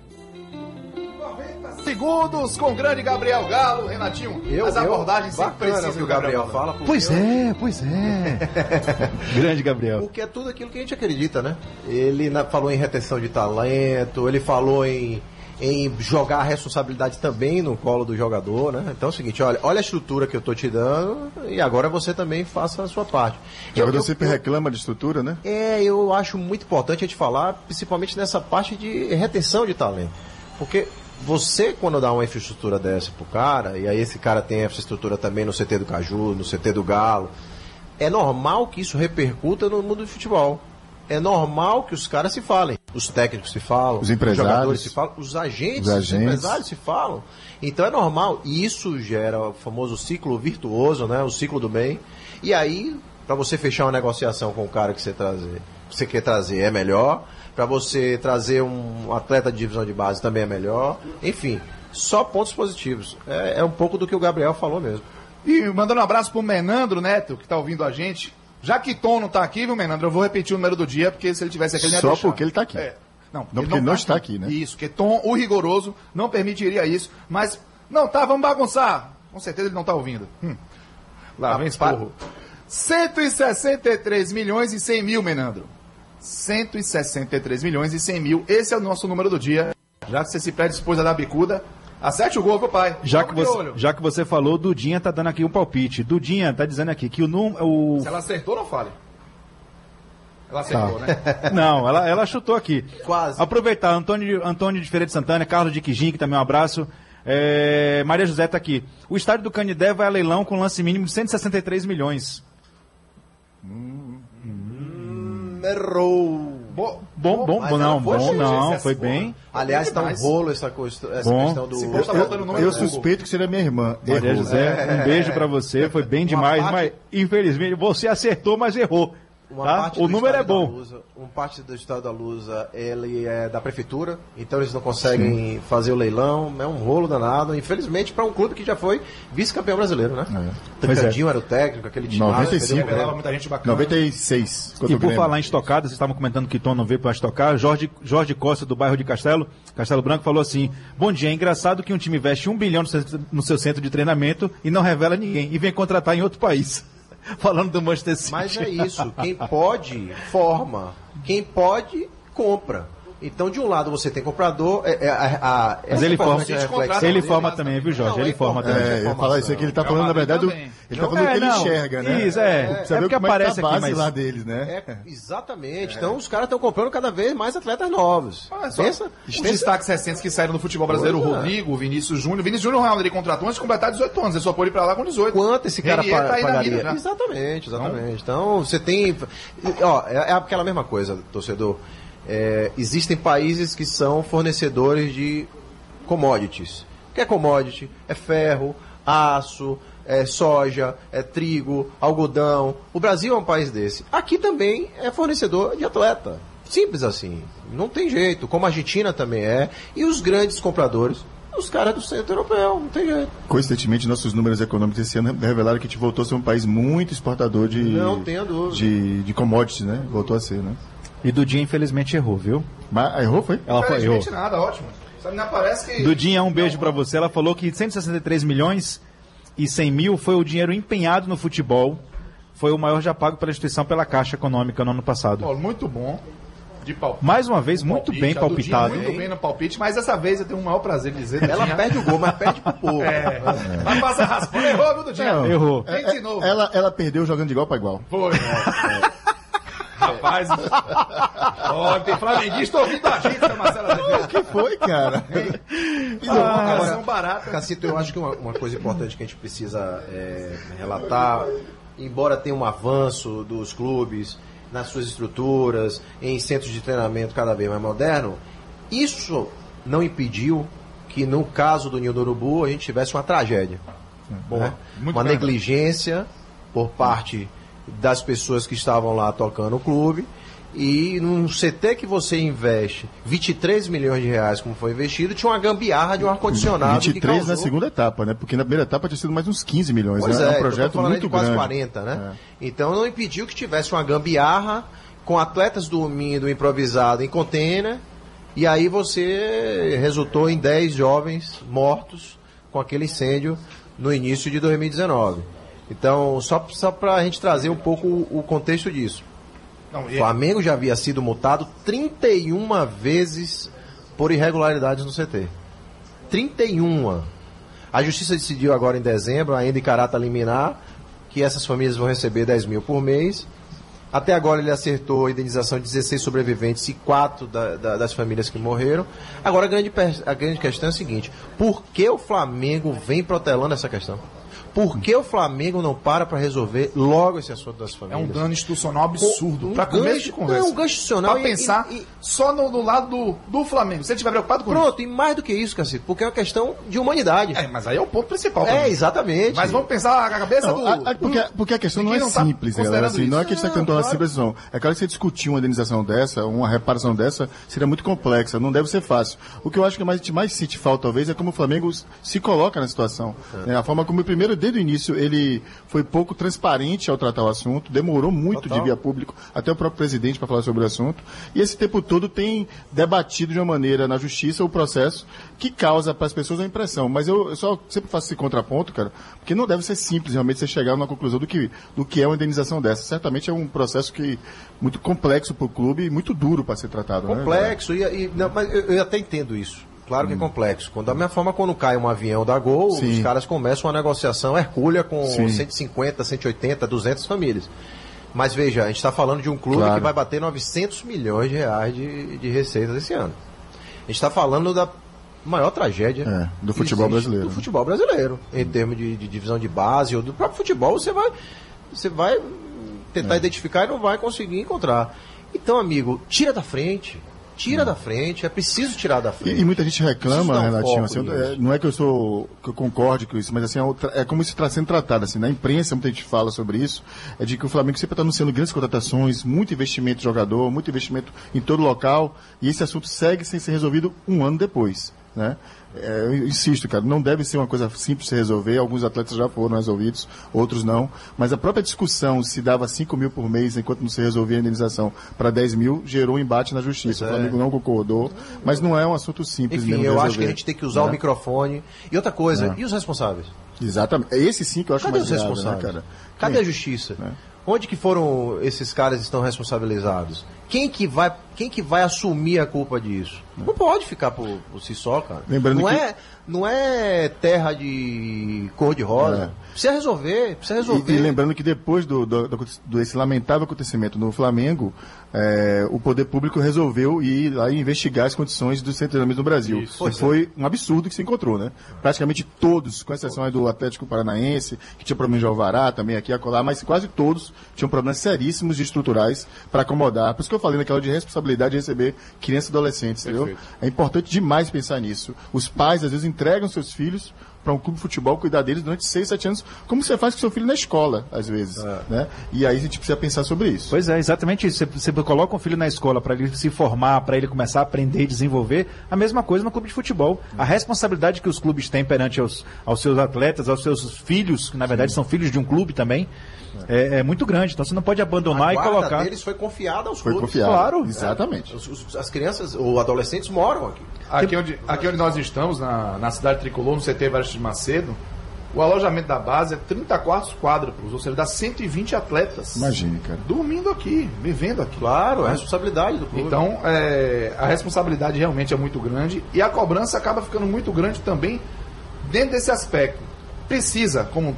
[SPEAKER 3] Segundos com o grande Gabriel Galo, Renatinho.
[SPEAKER 6] Eu,
[SPEAKER 3] as
[SPEAKER 6] eu-
[SPEAKER 3] abordagens sempre
[SPEAKER 6] bacana
[SPEAKER 3] precisas
[SPEAKER 6] que o Gabriel
[SPEAKER 3] Galo.
[SPEAKER 6] fala.
[SPEAKER 8] Pois
[SPEAKER 6] eu-
[SPEAKER 8] é, pois é.
[SPEAKER 5] Grande Gabriel.
[SPEAKER 6] Porque é tudo aquilo que a gente acredita, né? Ele falou em retenção de talento, ele falou em, em jogar a responsabilidade também no colo do jogador, né? Então é o seguinte, olha, olha a estrutura que eu tô te dando e agora você também faça a sua parte.
[SPEAKER 4] O jogador
[SPEAKER 6] Eu- eu-
[SPEAKER 4] sempre reclama de estrutura, né?
[SPEAKER 6] É, eu acho muito importante a gente falar, principalmente nessa parte de retenção de talento. Porque você, quando dá uma infraestrutura dessa pro cara, e aí esse cara tem essa estrutura também no CT do Caju, no CT do Galo, é normal que isso repercuta no mundo do futebol. É normal que os caras se falem. Os técnicos se falam,
[SPEAKER 4] Os empresários.
[SPEAKER 6] jogadores se falam, os agentes,
[SPEAKER 4] Os
[SPEAKER 6] os,
[SPEAKER 4] agentes.
[SPEAKER 6] empresários se falam. Então é normal. E isso gera o famoso ciclo virtuoso, né? O ciclo do bem. E aí, para você fechar uma negociação com o cara que você trazer, que você quer trazer é melhor. Para você trazer um atleta de divisão de base também é melhor. Enfim, só pontos positivos. É, é um pouco do que o Gabriel falou mesmo.
[SPEAKER 3] E mandando um abraço pro Menandro Neto, que tá ouvindo a gente. Já que Tom não tá aqui, viu, Menandro? Eu vou repetir o número do dia, porque se ele tivesse aqui, ele
[SPEAKER 4] Só
[SPEAKER 3] deixar.
[SPEAKER 4] porque ele tá aqui.
[SPEAKER 3] É. Não,
[SPEAKER 4] Não, porque ele não está aqui, né?
[SPEAKER 3] Isso, porque Tom, o rigoroso, não permitiria isso. Mas, não tá, vamos bagunçar. Com certeza ele não tá ouvindo. Hum. Lá vem esporro. 163 milhões e 100 mil, Menandro. 163 milhões e 100 mil. Esse é o nosso número do dia. Já que você se predispôs a dar bicuda, acerte o gol, meu pai.
[SPEAKER 5] Já que, você, já que você falou, Dudinha tá dando aqui um palpite. Dudinha tá dizendo aqui que o número. O...
[SPEAKER 3] Se ela acertou, não fale. Ela acertou,
[SPEAKER 5] Tá.
[SPEAKER 3] né?
[SPEAKER 5] Não, ela, ela chutou aqui.
[SPEAKER 6] Quase.
[SPEAKER 5] Aproveitar, Antônio, Antônio de Feira de Santana, Carlos de Quijim, que também um abraço. É, Maria José tá aqui. O estádio do Canidé vai a leilão com lance mínimo de 163 milhões.
[SPEAKER 6] Errou.
[SPEAKER 3] Bo-
[SPEAKER 5] Bom, bom, bom, não, bom, não, foi bem.
[SPEAKER 6] Aliás, tá um rolo essa, coisa- essa
[SPEAKER 5] Bom.
[SPEAKER 6] questão do.
[SPEAKER 3] Se tá
[SPEAKER 4] Eu
[SPEAKER 3] do Google.
[SPEAKER 4] suspeito que seria minha irmã.
[SPEAKER 5] Maria. José, um beijo pra você, foi bem demais,
[SPEAKER 6] parte-
[SPEAKER 5] mas infelizmente você acertou, mas errou.
[SPEAKER 6] Uma
[SPEAKER 5] tá?
[SPEAKER 6] parte
[SPEAKER 5] O número é bom.
[SPEAKER 6] Lusa, uma parte do Estado da Lusa, ele é da prefeitura, então eles não conseguem fazer o leilão, é um rolo danado, infelizmente para um clube que já foi vice-campeão brasileiro, né?
[SPEAKER 5] É.
[SPEAKER 6] Tancadinho era o técnico, aquele time.
[SPEAKER 4] 95,
[SPEAKER 3] Revelava muita gente bacana.
[SPEAKER 4] 96. contra
[SPEAKER 5] E
[SPEAKER 4] o
[SPEAKER 5] por falar em estocada, vocês estavam comentando que Tom não veio para estocar. Jorge, Jorge Costa, do bairro de Castelo, Castelo Branco, falou assim: Bom dia, é engraçado que um time investe um bilhão no seu, no seu centro de treinamento e não revela ninguém e vem contratar em outro país. Falando do Manchester City.
[SPEAKER 6] Mas é isso, quem pode, forma. Quem pode, compra. Então, de um lado você tem comprador. É, é, a, a,
[SPEAKER 5] Mas ele forma,
[SPEAKER 6] é reflexão
[SPEAKER 5] ele
[SPEAKER 6] dele,
[SPEAKER 5] forma também, viu, Jorge?
[SPEAKER 6] Não,
[SPEAKER 5] ele
[SPEAKER 6] é
[SPEAKER 5] forma também.
[SPEAKER 4] É, eu ia falar isso aqui, ele tá
[SPEAKER 3] Real
[SPEAKER 4] falando, na verdade, o-
[SPEAKER 3] também.
[SPEAKER 4] ele tá falando o que
[SPEAKER 5] É,
[SPEAKER 4] ele
[SPEAKER 5] não,
[SPEAKER 4] enxerga, né?
[SPEAKER 5] Isso, é. É
[SPEAKER 4] Saber
[SPEAKER 5] porque
[SPEAKER 4] é que
[SPEAKER 5] aparece
[SPEAKER 4] tá a
[SPEAKER 5] aqui,
[SPEAKER 4] base
[SPEAKER 5] mas-
[SPEAKER 4] lá deles, né?
[SPEAKER 6] É, exatamente. Então, os caras estão comprando cada vez mais atletas novos.
[SPEAKER 3] Ah, só
[SPEAKER 6] Pensa,
[SPEAKER 3] os destaques recentes que saíram no futebol brasileiro, o
[SPEAKER 6] é.
[SPEAKER 3] Rodrigo, o Vinícius Júnior. Vinícius Júnior, o Real Madrid contratou antes de completar 18 anos. Ele só pôde ir pra lá com 18.
[SPEAKER 6] quanto esse cara pa-
[SPEAKER 3] tá
[SPEAKER 6] pagaria.
[SPEAKER 3] mira já.
[SPEAKER 6] exatamente, exatamente. Então, você tem. Ó, é, é aquela mesma coisa, torcedor. É, existem países que são fornecedores de commodities. O que é commodity? É ferro, aço, é soja, é trigo, algodão. O Brasil é um país desse. Aqui também é fornecedor de atleta. Simples assim. Não tem jeito. Como a Argentina também é. E os grandes compradores, os caras do centro europeu. Não tem jeito.
[SPEAKER 4] Coincidentemente, nossos números econômicos esse ano revelaram que a gente voltou a ser um país muito exportador de,
[SPEAKER 6] Não tenha dúvida.
[SPEAKER 4] de, de commodities, né? Voltou a ser, né?
[SPEAKER 5] E Dudinha, infelizmente, errou, viu?
[SPEAKER 4] Mas errou, foi?
[SPEAKER 5] Ela foi, errou.
[SPEAKER 3] Infelizmente nada, ótimo. Só me parece que...
[SPEAKER 5] Dudinha, um beijo pra você. Ela falou que 163 milhões e 100 mil foi o dinheiro empenhado no futebol. Foi o maior já pago pela instituição pela Caixa Econômica no ano passado.
[SPEAKER 3] Pô, muito bom. De palpite.
[SPEAKER 5] Mais uma vez, muito
[SPEAKER 3] Palpite,
[SPEAKER 5] bem palpitado.
[SPEAKER 3] Muito bem no palpite, mas dessa vez eu tenho o maior prazer de dizer.
[SPEAKER 6] Ela
[SPEAKER 3] Dudinha,
[SPEAKER 6] perde o gol, mas perde pro povo.
[SPEAKER 3] É, vai passar raspando. Errou, viu, Dudinha?
[SPEAKER 4] Não.
[SPEAKER 5] Errou.
[SPEAKER 4] É,
[SPEAKER 3] de novo.
[SPEAKER 4] Ela, ela perdeu jogando de igual para igual.
[SPEAKER 3] Foi. Rapaz, ó, tem flamenguista ouvindo a gente, né, Marcelo Azevedo.
[SPEAKER 4] O que foi, cara?
[SPEAKER 3] Ah,
[SPEAKER 6] Agora,
[SPEAKER 3] são barata.
[SPEAKER 6] Cacito, eu acho que uma, uma coisa importante que a gente precisa é, relatar, embora tenha um avanço dos clubes nas suas estruturas, em centros de treinamento cada vez mais moderno, isso não impediu que no caso do Ninho do Urubu a gente tivesse uma tragédia. né?
[SPEAKER 3] muito
[SPEAKER 6] Uma
[SPEAKER 3] verdade.
[SPEAKER 6] negligência por parte das pessoas que estavam lá tocando o clube. E num CT que você investe 23 milhões de reais, como foi investido, tinha uma gambiarra de um ar-condicionado. que
[SPEAKER 4] 23 na
[SPEAKER 6] causou-
[SPEAKER 4] segunda etapa, né? Porque na primeira etapa tinha sido mais uns 15 milhões.
[SPEAKER 6] Pois
[SPEAKER 4] né?
[SPEAKER 6] é,
[SPEAKER 4] um
[SPEAKER 6] então
[SPEAKER 4] projeto
[SPEAKER 6] falando
[SPEAKER 4] muito
[SPEAKER 6] de quase
[SPEAKER 4] grande.
[SPEAKER 6] 40, né? Então não impediu que tivesse uma gambiarra com atletas dormindo improvisado em container, e aí você resultou em 10 jovens mortos com aquele incêndio no início de 2019. Então, só, só para a gente trazer um pouco o, contexto disso.
[SPEAKER 3] Não,
[SPEAKER 6] O
[SPEAKER 3] e-
[SPEAKER 6] Flamengo já havia sido multado 31 vezes por irregularidades no CT. 31. A justiça decidiu agora em dezembro, ainda em caráter liminar, que essas famílias vão receber 10 mil por mês. Até agora ele acertou a indenização de 16 sobreviventes e 4 da- da- das famílias que morreram. Agora a grande, a grande questão é a seguinte: por que o Flamengo vem protelando essa questão? Por que o Flamengo não para para resolver logo esse assunto das
[SPEAKER 3] É
[SPEAKER 6] famílias?
[SPEAKER 3] um dano institucional absurdo.
[SPEAKER 6] Um
[SPEAKER 3] pra começo de conversa.
[SPEAKER 6] não, um gancho institucional
[SPEAKER 3] Pra
[SPEAKER 6] e-
[SPEAKER 3] pensar
[SPEAKER 6] e- e-
[SPEAKER 3] só no, no lado do, do Flamengo. Se você estiver preocupado com
[SPEAKER 6] Pronto, e mais do que isso, Cacito, porque é uma questão de humanidade.
[SPEAKER 3] isso. É, mas aí é o ponto principal.
[SPEAKER 6] É,
[SPEAKER 3] também.
[SPEAKER 6] exatamente.
[SPEAKER 3] Mas vamos pensar a cabeça
[SPEAKER 4] Não,
[SPEAKER 3] do.
[SPEAKER 4] a- a- porque,
[SPEAKER 3] do-
[SPEAKER 4] porque a questão não é
[SPEAKER 3] não tá
[SPEAKER 4] simples, galera? Assim, não é
[SPEAKER 3] isso.
[SPEAKER 4] que a gente está
[SPEAKER 3] Não,
[SPEAKER 4] tentando uma
[SPEAKER 3] claro.
[SPEAKER 4] simples, não. É claro que você discutir uma indenização dessa, uma reparação dessa, seria muito complexa, não deve ser fácil. O que eu acho que mais, a gente mais sente falta, talvez, é como o Flamengo se coloca na situação. né? A forma como, primeiro, desde o início, ele foi pouco transparente ao tratar o assunto, demorou muito
[SPEAKER 6] Total.
[SPEAKER 4] de vir a público, até o próprio presidente para falar sobre o assunto, e esse tempo todo tem debatido de uma maneira na justiça o processo que causa para as pessoas uma impressão. Mas eu, eu só sempre faço esse contraponto, cara, porque não deve ser simples realmente você chegar numa conclusão do que, do que é uma indenização dessa. Certamente é um processo que muito complexo para o clube e muito duro para ser tratado. né,
[SPEAKER 6] Complexo, e, e- não, mas eu, eu até entendo isso. Claro que é complexo. Quando, da mesma forma, quando cai um avião da Gol,
[SPEAKER 4] Hum. Sim.
[SPEAKER 6] os caras começam uma negociação hercúlea com
[SPEAKER 4] Sim.
[SPEAKER 6] 150, 180, 200 famílias. Mas veja, a gente está falando de um clube
[SPEAKER 4] Claro.
[SPEAKER 6] que vai bater 900 milhões de reais de, de receitas esse ano. A gente está falando da maior tragédia
[SPEAKER 4] É, do futebol brasileiro.
[SPEAKER 6] Do futebol brasileiro. Em termos de, de divisão de base ou do próprio futebol, você vai, você vai tentar identificar e não vai conseguir encontrar. Então, amigo, tira da frente. Tira da frente, é preciso tirar da frente.
[SPEAKER 4] E, e muita gente reclama,
[SPEAKER 6] um
[SPEAKER 4] Renatinho, assim, é, não é que eu sou que eu concorde com isso, mas assim, é, é como isso está sendo tratado. Assim, na imprensa, muita gente fala sobre isso, é de que o Flamengo sempre está anunciando grandes contratações, muito investimento em jogador, muito investimento em todo local, e esse assunto segue sem ser resolvido um ano depois. Né? É, eu insisto, cara, não deve ser uma coisa simples de resolver. Alguns atletas já foram resolvidos, outros não. Mas a própria discussão se dava 5 mil por mês enquanto não se resolvia a indenização para 10 mil gerou um embate na justiça.
[SPEAKER 6] Pois
[SPEAKER 4] O
[SPEAKER 6] é.
[SPEAKER 4] Flamengo não concordou, mas não é um assunto simples
[SPEAKER 6] Enfim,
[SPEAKER 4] mesmo
[SPEAKER 6] eu acho
[SPEAKER 4] resolver,
[SPEAKER 6] que a gente tem que usar o
[SPEAKER 4] né?
[SPEAKER 6] microfone. E outra coisa,
[SPEAKER 4] É.
[SPEAKER 6] e os responsáveis?
[SPEAKER 4] Exatamente. É esse sim que eu acho
[SPEAKER 6] Cadê
[SPEAKER 4] mais
[SPEAKER 6] os
[SPEAKER 4] grave, né,
[SPEAKER 6] responsáveis?
[SPEAKER 4] cara?
[SPEAKER 6] Cadê
[SPEAKER 4] Quem?
[SPEAKER 6] a justiça?
[SPEAKER 4] É.
[SPEAKER 6] Onde que foram esses caras estão responsabilizados? Quem que vai, quem que vai assumir a culpa disso? Não pode ficar por, por si só, cara.
[SPEAKER 4] Lembrando
[SPEAKER 6] não
[SPEAKER 4] que-
[SPEAKER 6] é, não é terra de cor de rosa.
[SPEAKER 4] É.
[SPEAKER 6] Precisa resolver, precisa resolver.
[SPEAKER 4] E, e lembrando que depois do, do, do- desse lamentável acontecimento no Flamengo, é, o poder público resolveu ir lá e investigar as condições dos centros no Brasil.
[SPEAKER 6] Isso.
[SPEAKER 4] E foi um absurdo que se encontrou, né? Praticamente todos, com exceção do Atlético Paranaense, que tinha problema de alvará também aqui e acolá, mas quase todos tinham problemas seríssimos de estruturais para acomodar. Por isso que eu falei naquela de responsabilidade de receber crianças e adolescentes, entendeu? É importante demais pensar nisso. Os pais, às vezes, entregam seus filhos para um clube de futebol cuidar deles durante 6, 7 anos, como você faz com seu filho na escola, às vezes. Né? E aí a gente precisa pensar sobre isso.
[SPEAKER 5] Pois é, exatamente isso. Você, você coloca um filho na escola para ele se formar, para ele começar a aprender e desenvolver, a mesma coisa no clube de futebol. A responsabilidade que os clubes têm perante aos, aos seus atletas, aos seus filhos, que na verdade são filhos de um clube também, é, é muito grande. Então você não pode abandonar
[SPEAKER 6] a
[SPEAKER 5] e colocar.
[SPEAKER 6] deles foi confiada aos
[SPEAKER 4] Foi
[SPEAKER 6] clubes.
[SPEAKER 4] confiado.
[SPEAKER 5] Claro.
[SPEAKER 4] Exatamente.
[SPEAKER 6] Os- os- as crianças ou adolescentes moram aqui.
[SPEAKER 3] Aqui onde, aqui onde nós estamos, na, na cidade tricolor, no CT Evaristo de Macedo, o alojamento da base é 30 quartos quádruplos, ou seja, dá 120 atletas.
[SPEAKER 4] Imagine, cara.
[SPEAKER 3] Dormindo aqui, vivendo aqui.
[SPEAKER 6] Claro, é responsabilidade do clube.
[SPEAKER 3] Então, é, a responsabilidade realmente é muito grande e a cobrança acaba ficando muito grande também dentro desse aspecto. Precisa, como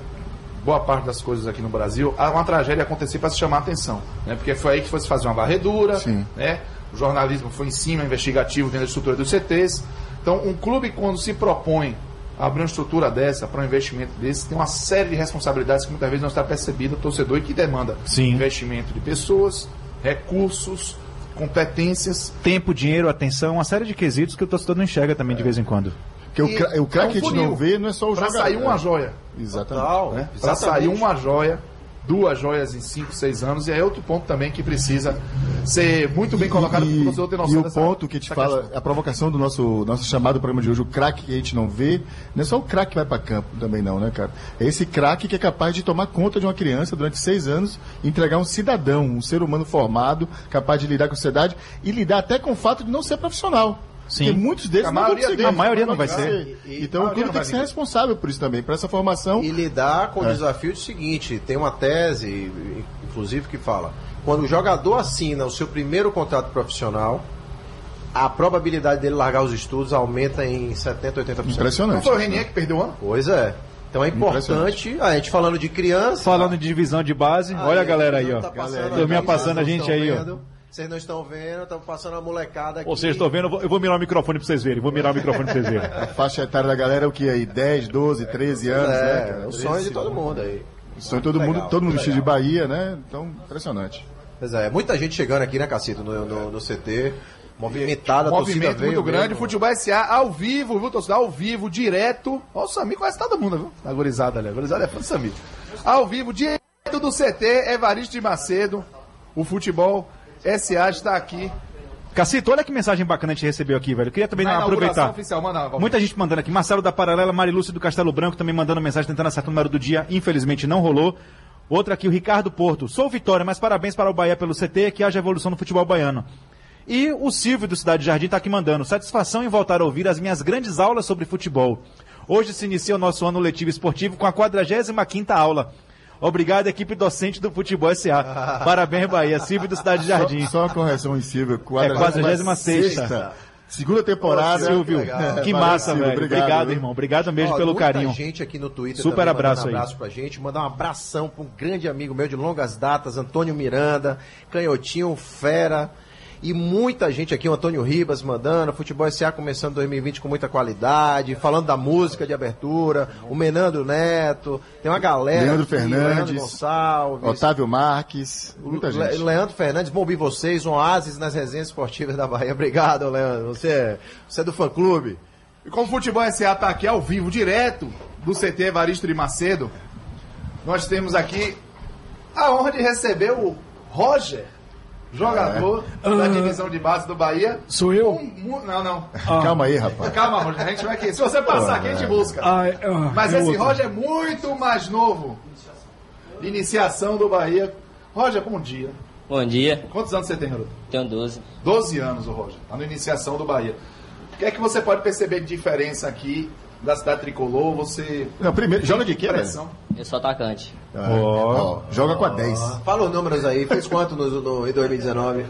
[SPEAKER 3] boa parte das coisas aqui no Brasil, há uma tragédia acontecer para se chamar a atenção. Né? Porque foi aí que foi se fazer uma varredura,
[SPEAKER 4] Sim.
[SPEAKER 3] né? O jornalismo foi em cima, investigativo dentro da estrutura dos CTs. Então, um clube, quando se propõe a abrir uma estrutura dessa, para um investimento desse, tem uma série de responsabilidades que muitas vezes não está percebida o torcedor e que demanda
[SPEAKER 5] Sim.
[SPEAKER 3] investimento de pessoas, recursos, competências.
[SPEAKER 5] Tempo, dinheiro, atenção, uma série de quesitos que o torcedor não enxerga também de vez em quando.
[SPEAKER 4] Porque o, cra- o craque
[SPEAKER 3] é um
[SPEAKER 4] não vê não é só o
[SPEAKER 3] Para
[SPEAKER 4] jogador.
[SPEAKER 3] sair uma joia.
[SPEAKER 4] Exatamente.
[SPEAKER 6] Total,
[SPEAKER 3] né? Para sair uma joia, duas joias em 5, 6 anos, e é outro ponto também que precisa ser muito bem colocado para o
[SPEAKER 4] E,
[SPEAKER 3] ter
[SPEAKER 4] e
[SPEAKER 3] noção
[SPEAKER 4] o
[SPEAKER 3] dessa-
[SPEAKER 4] ponto que a gente
[SPEAKER 3] dessa
[SPEAKER 4] fala,
[SPEAKER 3] questão.
[SPEAKER 4] a provocação do nosso, nosso chamado programa de hoje, o craque que a gente não vê, não é só o craque que vai para campo também não, né, cara? É esse craque que é capaz de tomar conta de uma criança durante seis anos e entregar um cidadão, um ser humano formado, capaz de lidar com a sociedade e lidar até com o fato de não ser profissional.
[SPEAKER 5] Sim.
[SPEAKER 4] Porque muitos deles
[SPEAKER 3] A
[SPEAKER 4] não
[SPEAKER 3] maioria
[SPEAKER 5] a maioria não vai ser.
[SPEAKER 6] E- e-
[SPEAKER 4] então o clube
[SPEAKER 3] não
[SPEAKER 4] tem que ser responsável por isso também, por essa formação.
[SPEAKER 6] E lidar com o
[SPEAKER 4] É.
[SPEAKER 6] desafio do seguinte: tem uma tese, inclusive, que fala: quando o jogador assina o seu primeiro contrato profissional, a probabilidade dele largar os estudos aumenta em 70, 80%.
[SPEAKER 3] Não
[SPEAKER 4] Impressionante.
[SPEAKER 3] foi o Renier que perdeu o ano?
[SPEAKER 6] Pois é. Então é importante, a gente falando de criança.
[SPEAKER 5] Falando de divisão de base, olha a galera aí, ó.
[SPEAKER 6] Tá passando
[SPEAKER 5] Turminha
[SPEAKER 6] aqui,
[SPEAKER 5] passando a gente
[SPEAKER 6] não
[SPEAKER 5] aí, ó.
[SPEAKER 6] Vocês não estão vendo, estamos passando a molecada aqui.
[SPEAKER 5] Ou vocês estão vendo, eu vou, eu vou mirar o microfone pra vocês verem. Vou mirar o microfone pra vocês verem.
[SPEAKER 4] A faixa etária da galera é o que aí? 10, 12, 13 anos, né,
[SPEAKER 6] É,
[SPEAKER 4] cara?
[SPEAKER 6] o sonho de todo mundo aí.
[SPEAKER 4] Sonho todo
[SPEAKER 6] Legal,
[SPEAKER 4] mundo, todo mundo vestido de Bahia, né? Então, impressionante.
[SPEAKER 6] Pois é, muita gente chegando aqui, né, Cacito, no, no, no CT. Movimentada, torcida
[SPEAKER 3] Movimento muito grande,
[SPEAKER 6] mesmo.
[SPEAKER 3] Futebol SA ao vivo, viu, torcedor? Ao vivo, direto. Ó, o Samir conhece todo mundo, viu? A gorizada ali, a gorizada é fã do Samir. Ao vivo, direto do CT, Evaristo de Macedo. O Futebol SA está aqui.
[SPEAKER 5] Cacito, olha que mensagem bacana a gente recebeu aqui, velho. Eu queria também aproveitar.
[SPEAKER 3] oficial, manda.
[SPEAKER 5] Muita gente mandando aqui. Marcelo da Paralela, Marilúcia do Castelo Branco também mandando mensagem tentando acertar o número do dia. Infelizmente não rolou. Outra aqui, o Ricardo Porto. Sou Vitória, mas parabéns para o Bahia pelo CT, que haja evolução no futebol baiano. E o Silvio do Cidade Jardim está aqui mandando. Satisfação em voltar a ouvir as minhas grandes aulas sobre futebol. Hoje se inicia o nosso ano letivo esportivo com a 45ª aula. Obrigado, equipe docente do Futebol SA. Parabéns, Bahia. Silvio do Cidade Jardim.
[SPEAKER 4] Só, só uma correção em Silvio.
[SPEAKER 5] É 46ª.
[SPEAKER 4] Segunda temporada.
[SPEAKER 5] Silvio,
[SPEAKER 6] legal.
[SPEAKER 5] que
[SPEAKER 4] Valeu,
[SPEAKER 5] massa,
[SPEAKER 4] Silvio,
[SPEAKER 5] velho. Obrigado,
[SPEAKER 4] viu?
[SPEAKER 5] irmão. Obrigado mesmo
[SPEAKER 6] Ó,
[SPEAKER 5] pelo
[SPEAKER 6] muita
[SPEAKER 5] carinho.
[SPEAKER 6] gente aqui no Twitter
[SPEAKER 5] Super
[SPEAKER 6] também
[SPEAKER 5] abraço
[SPEAKER 6] mandando
[SPEAKER 5] aí.
[SPEAKER 6] abraço pra gente. Mandar um abração pra um grande amigo meu de longas datas, Antônio Miranda, Canhotinho, Fera. E muita gente aqui, o Antônio Ribas mandando, Futebol SA começando 2020 com muita qualidade, falando da música de abertura, o Menandro Neto, tem uma galera.
[SPEAKER 4] Leandro
[SPEAKER 6] aqui,
[SPEAKER 4] Fernandes,
[SPEAKER 6] Leandro Gonçalves,
[SPEAKER 4] Otávio Marques, muita
[SPEAKER 6] Le-
[SPEAKER 4] gente.
[SPEAKER 6] Leandro Fernandes, bom ouvir vocês, um oásis nas resenhas esportivas da Bahia. Obrigado, Leandro. Você é, você é do fã clube.
[SPEAKER 3] E como o Futebol SA está aqui ao vivo, direto do CT Evaristo de Macedo, nós temos aqui a honra de receber o Roger, jogador da divisão de base do Bahia.
[SPEAKER 7] Sou eu?
[SPEAKER 3] Um não, não.
[SPEAKER 4] Calma aí, rapaz.
[SPEAKER 3] Calma, Roger, a gente vai aqui. Se você passar aqui, a gente busca.
[SPEAKER 7] Ai, ah,
[SPEAKER 3] Mas
[SPEAKER 7] é
[SPEAKER 3] esse
[SPEAKER 7] outro.
[SPEAKER 3] Roger é muito mais novo. Iniciação do Bahia. Roger, bom dia.
[SPEAKER 10] Bom dia,
[SPEAKER 3] Quantos anos você tem, garoto?
[SPEAKER 10] tenho 12.
[SPEAKER 3] 12 anos, o Roger. Tá na iniciação do Bahia. O que é que você pode perceber de diferença aqui da cidade tricolor? Você.
[SPEAKER 4] Não, primeiro, joga de quê, velho?
[SPEAKER 3] Impressão?
[SPEAKER 10] Eu sou atacante.
[SPEAKER 4] Ah, ó, joga com a 10.
[SPEAKER 6] Fala os números aí, fez quanto no, no, em 2019?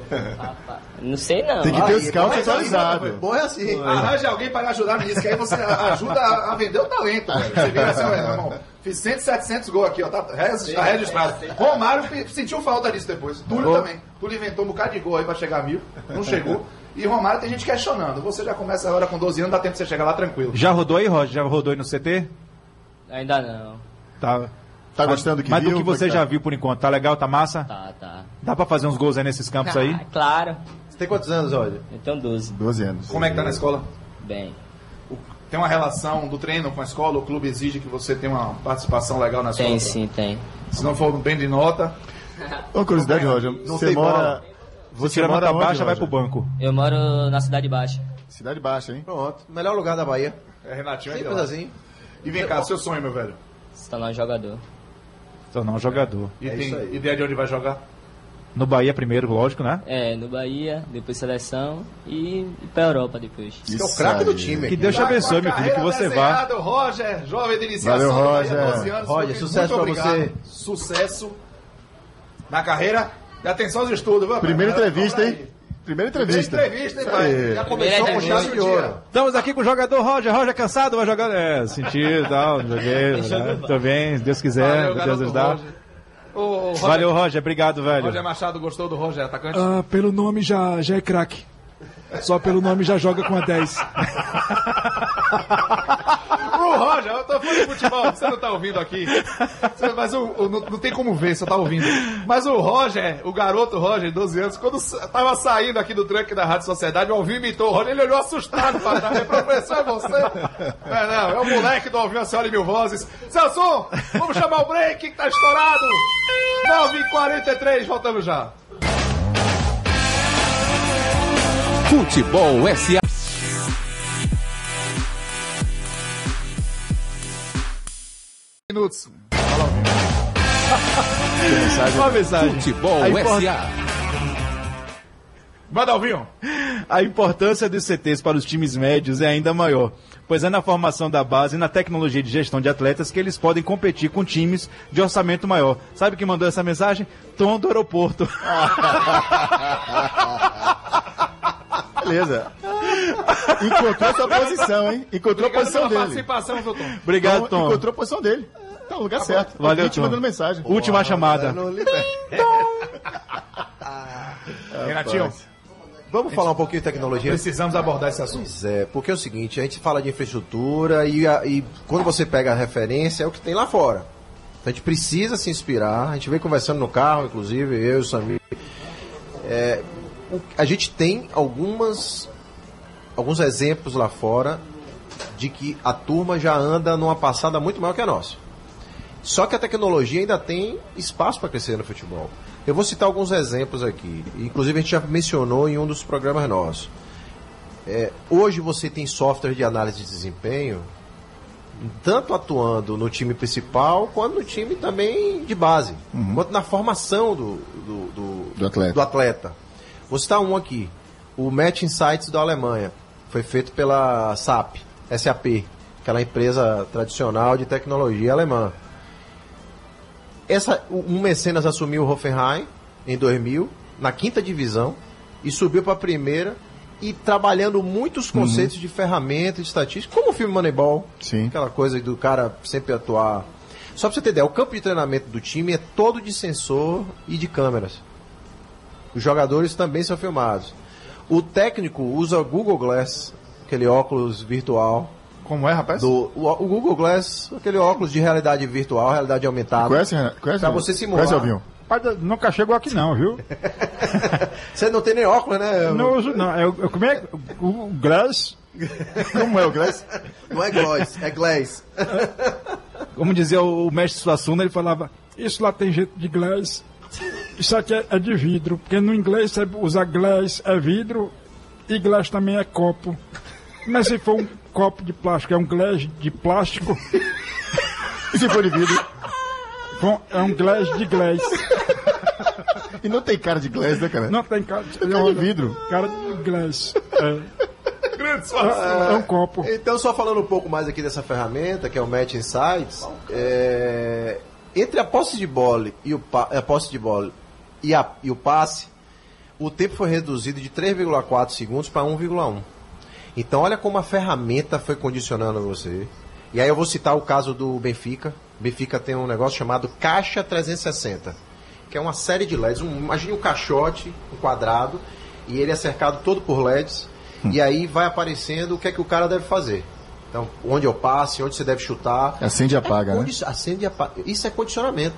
[SPEAKER 10] Não sei não.
[SPEAKER 4] Tem que ter os scouts
[SPEAKER 6] bom é assim,
[SPEAKER 4] atualizados.
[SPEAKER 6] Bom é assim.
[SPEAKER 3] Arranje alguém para ajudar nisso, que aí você ajuda a, a vender o talento. velho. Você vira assim, meu irmão, fiz 100, 700 gols aqui, ó, tá, tá registrado. Romário sentiu falta disso depois. Túlio também. Túlio inventou um bocado de gol aí para chegar a mil, não chegou. E Romário tem gente questionando. Você já começa agora com 12 anos, dá tempo de você chegar lá tranquilo.
[SPEAKER 5] Já rodou aí, Roger? Já rodou aí no CT?
[SPEAKER 10] Ainda não.
[SPEAKER 5] Tá.
[SPEAKER 4] Tá gostando do que
[SPEAKER 5] Mas
[SPEAKER 4] viu?
[SPEAKER 5] do que
[SPEAKER 4] é
[SPEAKER 5] você
[SPEAKER 4] tá?
[SPEAKER 5] já viu por enquanto, tá legal, tá massa?
[SPEAKER 10] Tá, tá.
[SPEAKER 5] Dá pra fazer uns gols aí nesses campos aí?
[SPEAKER 10] Ah, claro.
[SPEAKER 6] Você tem quantos anos?
[SPEAKER 10] Eu tenho 12.
[SPEAKER 4] 12 anos.
[SPEAKER 3] Como é que tá na escola?
[SPEAKER 10] Bem.
[SPEAKER 3] Tem uma relação do treino com a escola, o clube exige que você tenha uma participação legal na escola?
[SPEAKER 10] Tem sim, tem.
[SPEAKER 3] Se não for bem de nota,
[SPEAKER 4] Uma curiosidade, Roger.
[SPEAKER 3] Não
[SPEAKER 4] Você
[SPEAKER 3] tem
[SPEAKER 4] mora.
[SPEAKER 3] bola.
[SPEAKER 4] Você
[SPEAKER 5] Tira
[SPEAKER 4] mora
[SPEAKER 5] nota
[SPEAKER 4] onde,
[SPEAKER 5] baixa, vai pro banco.
[SPEAKER 10] Eu moro na Cidade Baixa.
[SPEAKER 4] Cidade Baixa, hein?
[SPEAKER 6] Pronto. Melhor lugar da Bahia.
[SPEAKER 3] é Renatinho é
[SPEAKER 6] Simples assim.
[SPEAKER 3] E vem cá, seu sonho, meu velho.
[SPEAKER 10] Se tornar um jogador.
[SPEAKER 5] Tornar um jogador.
[SPEAKER 3] E
[SPEAKER 6] É
[SPEAKER 3] tem
[SPEAKER 6] isso
[SPEAKER 3] ideia de onde vai jogar?
[SPEAKER 5] No Bahia primeiro, lógico, né?
[SPEAKER 10] É, no Bahia, depois seleção e, e pra Europa depois.
[SPEAKER 6] Que é o craque do time.
[SPEAKER 5] Que. Deus te abençoe, meu filho, que você vá.
[SPEAKER 3] desenhada, Roger, jovem de iniciação.
[SPEAKER 4] Valeu,
[SPEAKER 3] Bahia,
[SPEAKER 4] Roger.
[SPEAKER 3] 12 anos,
[SPEAKER 6] Roger, sucesso pra
[SPEAKER 3] obrigado.
[SPEAKER 6] você.
[SPEAKER 3] Sucesso na carreira. E atenção aos estudos, viu?
[SPEAKER 4] Primeira entrevista,
[SPEAKER 3] Vamos
[SPEAKER 4] hein?
[SPEAKER 3] aí.
[SPEAKER 4] Primeira
[SPEAKER 3] Primeira
[SPEAKER 4] entrevista.
[SPEAKER 3] entrevista, hein, pai?
[SPEAKER 4] aí.
[SPEAKER 6] Já começou com chave de ouro.
[SPEAKER 5] Estamos aqui com o jogador Roger. Roger cansado, vai jogar. É, sentido e tal. Joguei. né? Tô bem, se Deus quiser,
[SPEAKER 3] Valeu,
[SPEAKER 5] Deus ajudar.
[SPEAKER 3] Roger. Roger,
[SPEAKER 5] Valeu, Roger. Obrigado, velho.
[SPEAKER 3] Roger Machado gostou do Roger, atacante?
[SPEAKER 7] Ah, pelo nome já, já é craque. Só pelo nome já joga com a 10.
[SPEAKER 3] Roger, eu tô falando de futebol, você não tá ouvindo aqui. Mas o, o- não, não tem como ver, você tá ouvindo. Mas o Roger, o garoto Roger, 12 anos, quando tava saindo aqui do tranque da Rádio Sociedade, o Alvin imitou o Roger, ele olhou assustado pra trás. Falei, Professor, é você? É, não, é o moleque do Alvin, a senhora e mil vozes. Celso, vamos chamar o break que tá estourado. 9h43, voltamos já.
[SPEAKER 1] Futebol SA.
[SPEAKER 3] Minutos.
[SPEAKER 5] Uma mensagem.
[SPEAKER 1] Futebol
[SPEAKER 5] A import-
[SPEAKER 1] SA.
[SPEAKER 3] Manda, Alvinho.
[SPEAKER 5] A importância dos CTs para os times médios é ainda maior, pois é na formação da base e na tecnologia de gestão de atletas que eles podem competir com times de orçamento maior. Sabe quem mandou essa mensagem? Tom do aeroporto.
[SPEAKER 4] Beleza. Encontrou sua posição, hein? Encontrou a
[SPEAKER 3] Obrigado
[SPEAKER 4] posição
[SPEAKER 3] pela
[SPEAKER 4] dele.
[SPEAKER 3] participação, Tom?
[SPEAKER 5] Obrigado, Tom.
[SPEAKER 4] Encontrou a posição dele. Tá no lugar certo.
[SPEAKER 5] Valeu,
[SPEAKER 4] Ouvinte
[SPEAKER 5] Tom.
[SPEAKER 4] mandando mensagem.
[SPEAKER 5] Última chamada.
[SPEAKER 3] Renatinho,
[SPEAKER 6] Vamos falar um pouquinho de tecnologia?
[SPEAKER 3] precisamos abordar esse assunto.
[SPEAKER 6] Pois é, porque é o seguinte, a gente fala de infraestrutura e, a- e quando você pega a referência é o que tem lá fora. Então a gente precisa se inspirar, a gente vem conversando no carro, inclusive, eu e o Samir. É, o- a gente tem algumas alguns exemplos lá fora de que a turma já anda numa passada muito maior que a nossa. Só que a tecnologia ainda tem espaço para crescer no futebol. Eu vou citar alguns exemplos aqui. Inclusive a gente já mencionou em um dos programas nossos. É, hoje você tem software de análise de desempenho, tanto atuando no time principal, quanto no time também de base, quanto na formação do, do, do-
[SPEAKER 4] Do atleta.
[SPEAKER 6] do atleta. Vou citar um aqui, o Match Insights da Alemanha. Foi feito pela SAP, SAP, aquela empresa tradicional de tecnologia alemã. Essa, um mecenas assumiu o Hoffenheim em 2000, na quinta divisão, e subiu para a primeira, e trabalhando muitos conceitos de ferramenta, de estatística, como o filme Moneyball,
[SPEAKER 4] Sim.
[SPEAKER 6] aquela coisa do cara sempre atuar. Só para você ter ideia, o campo de treinamento do time é todo de sensor e de câmeras. Os jogadores também são filmados. O técnico usa Google Glass, aquele óculos virtual.
[SPEAKER 3] Como é, rapaz?
[SPEAKER 6] Do, o, o Google Glass, aquele óculos de realidade virtual, realidade aumentada.
[SPEAKER 4] Conhece? Conhece?
[SPEAKER 6] Pra você simular.
[SPEAKER 4] Conhece, Alvinho?
[SPEAKER 5] Rapaz, nunca chegou aqui não, viu?
[SPEAKER 6] Você não tem nem óculos, né?
[SPEAKER 5] Não uso não. Eu, eu, como é? O, o Glass,
[SPEAKER 4] Como é o Glass?
[SPEAKER 6] Não é Glass, é Glass.
[SPEAKER 5] como dizia o, o mestre Suassuna, ele falava,
[SPEAKER 7] Isso lá tem jeito de glass. Isso aqui é, é de vidro. Porque no inglês você usa glass é vidro e glass também é copo. Mas se for um copo de plástico, é um glass de plástico,
[SPEAKER 4] E se for de vidro?
[SPEAKER 7] bom, é um glass de glass.
[SPEAKER 4] E não tem cara de Glass, né, cara?
[SPEAKER 7] Não tem cara,
[SPEAKER 4] Tem cara de vidro.
[SPEAKER 7] cara de glass. É,
[SPEAKER 3] situação.
[SPEAKER 7] é um copo.
[SPEAKER 6] Então, só falando um pouco mais aqui dessa ferramenta, que é o Match Insights, é, entre a posse de bola e o pa- a posse de bola e, a- e o passe, o tempo foi reduzido de 3,4 segundos para 1,1. Então, olha como a ferramenta foi condicionando você. E aí eu vou citar o caso do Benfica. Benfica tem um negócio chamado Caixa 360, que é uma série de LEDs. Um, imagine um caixote, um quadrado, e ele é cercado todo por LEDs. E aí vai aparecendo o que é que o cara deve fazer. Então, onde eu passe, onde você deve chutar.
[SPEAKER 4] Acende e apaga, né?
[SPEAKER 6] Condi- Acende e apaga. Isso é condicionamento.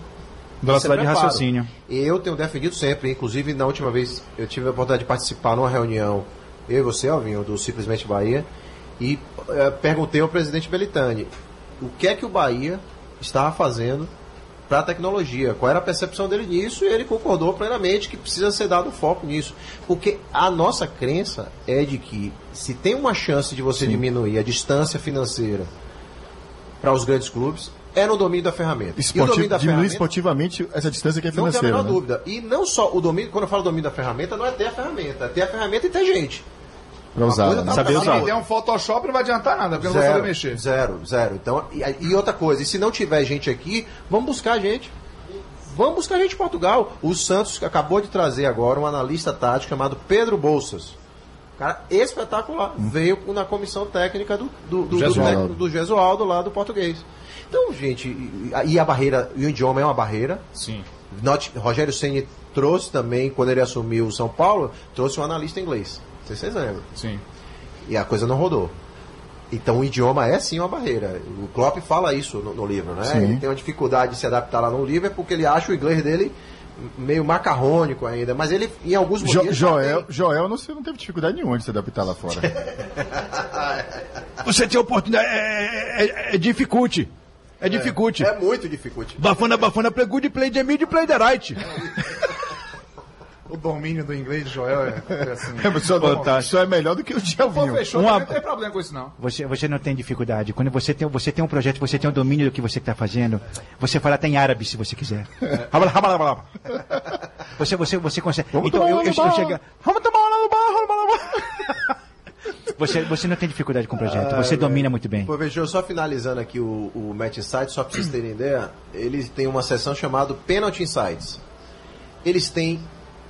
[SPEAKER 5] velocidade de
[SPEAKER 6] é preparo.
[SPEAKER 5] raciocínio.
[SPEAKER 6] Eu tenho defendido sempre, inclusive na última vez eu tive a oportunidade de participar numa reunião, eu e você, Alvinho, do Simplesmente Bahia, E eh, perguntei ao presidente Belitani o que é que o Bahia estava fazendo para a tecnologia, qual era a percepção dele nisso, e ele concordou plenamente que precisa ser dado foco nisso. Porque a nossa crença é de que se tem uma chance de você diminuir a distância financeira para os grandes clubes, é no domínio da ferramenta. e o
[SPEAKER 4] Esportivo,
[SPEAKER 6] domínio da
[SPEAKER 4] diminuir
[SPEAKER 6] ferramenta
[SPEAKER 4] esportivamente essa distância que é
[SPEAKER 6] não tem a
[SPEAKER 4] financeira.
[SPEAKER 6] menor
[SPEAKER 4] né?
[SPEAKER 6] dúvida. E não só o domínio, quando eu falo domínio da ferramenta, não é ter a ferramenta, é ter a ferramenta e ter gente.
[SPEAKER 4] Pra usar.
[SPEAKER 6] coisa
[SPEAKER 4] né?
[SPEAKER 6] tá-
[SPEAKER 5] Saber usar.
[SPEAKER 3] Se der um Photoshop não vai adiantar nada, porque eu não vou saber mexer.
[SPEAKER 6] Zero, zero. Então, e, e outra coisa, e se não tiver gente aqui, vamos buscar gente. Vamos buscar gente em Portugal. O Santos acabou de trazer agora um analista tático chamado Pedro Bolsas. Cara, espetacular. Veio na comissão técnica do, do, do, do,
[SPEAKER 4] Gesualdo.
[SPEAKER 6] do Gesualdo lá do português. Então, gente, e, a barreira, e o idioma é uma barreira.
[SPEAKER 5] Sim.
[SPEAKER 6] Not- Rogério Ceni trouxe também, quando ele assumiu o São Paulo, trouxe um analista inglês. Não sei se vocês lembram.
[SPEAKER 5] Sim.
[SPEAKER 6] E a coisa não rodou. Então o idioma é sim uma barreira. O Klopp fala isso no, no livro, né?
[SPEAKER 4] Sim.
[SPEAKER 6] Ele tem uma dificuldade de se adaptar lá no livro é porque ele acha o inglês dele meio macarrônico ainda. Mas ele, em alguns
[SPEAKER 4] Jo-
[SPEAKER 6] momentos.
[SPEAKER 4] Joel, Joel não, se- não teve dificuldade nenhuma de se adaptar lá fora.
[SPEAKER 5] Você tem oportunidade. É, é, é dificulte. É dificulte.
[SPEAKER 6] É muito dificulty.
[SPEAKER 5] Bafana, bafana, play good, play the mid, play the right.
[SPEAKER 3] O domínio do inglês de Joel é, é assim.
[SPEAKER 4] É, só, só é melhor do que o
[SPEAKER 3] Pô,
[SPEAKER 4] Djalvinho.
[SPEAKER 3] fechou,
[SPEAKER 5] Uma-
[SPEAKER 3] não tem problema com isso não.
[SPEAKER 11] Você, você não tem dificuldade. Quando você tem, você tem um projeto, você tem um domínio do que você está fazendo, você fala até em árabe se você quiser. Rabala. Você, você, você consegue.
[SPEAKER 4] Vamos
[SPEAKER 11] então eu, eu, eu chego. Vamos tomar lá no bar. Você, você não tem dificuldade com o projeto, você domina muito bem.
[SPEAKER 6] Pô, veja, só finalizando aqui o, o Match Insights, só para vocês terem ideia, eles têm uma seção chamada Penalty Insights. Eles têm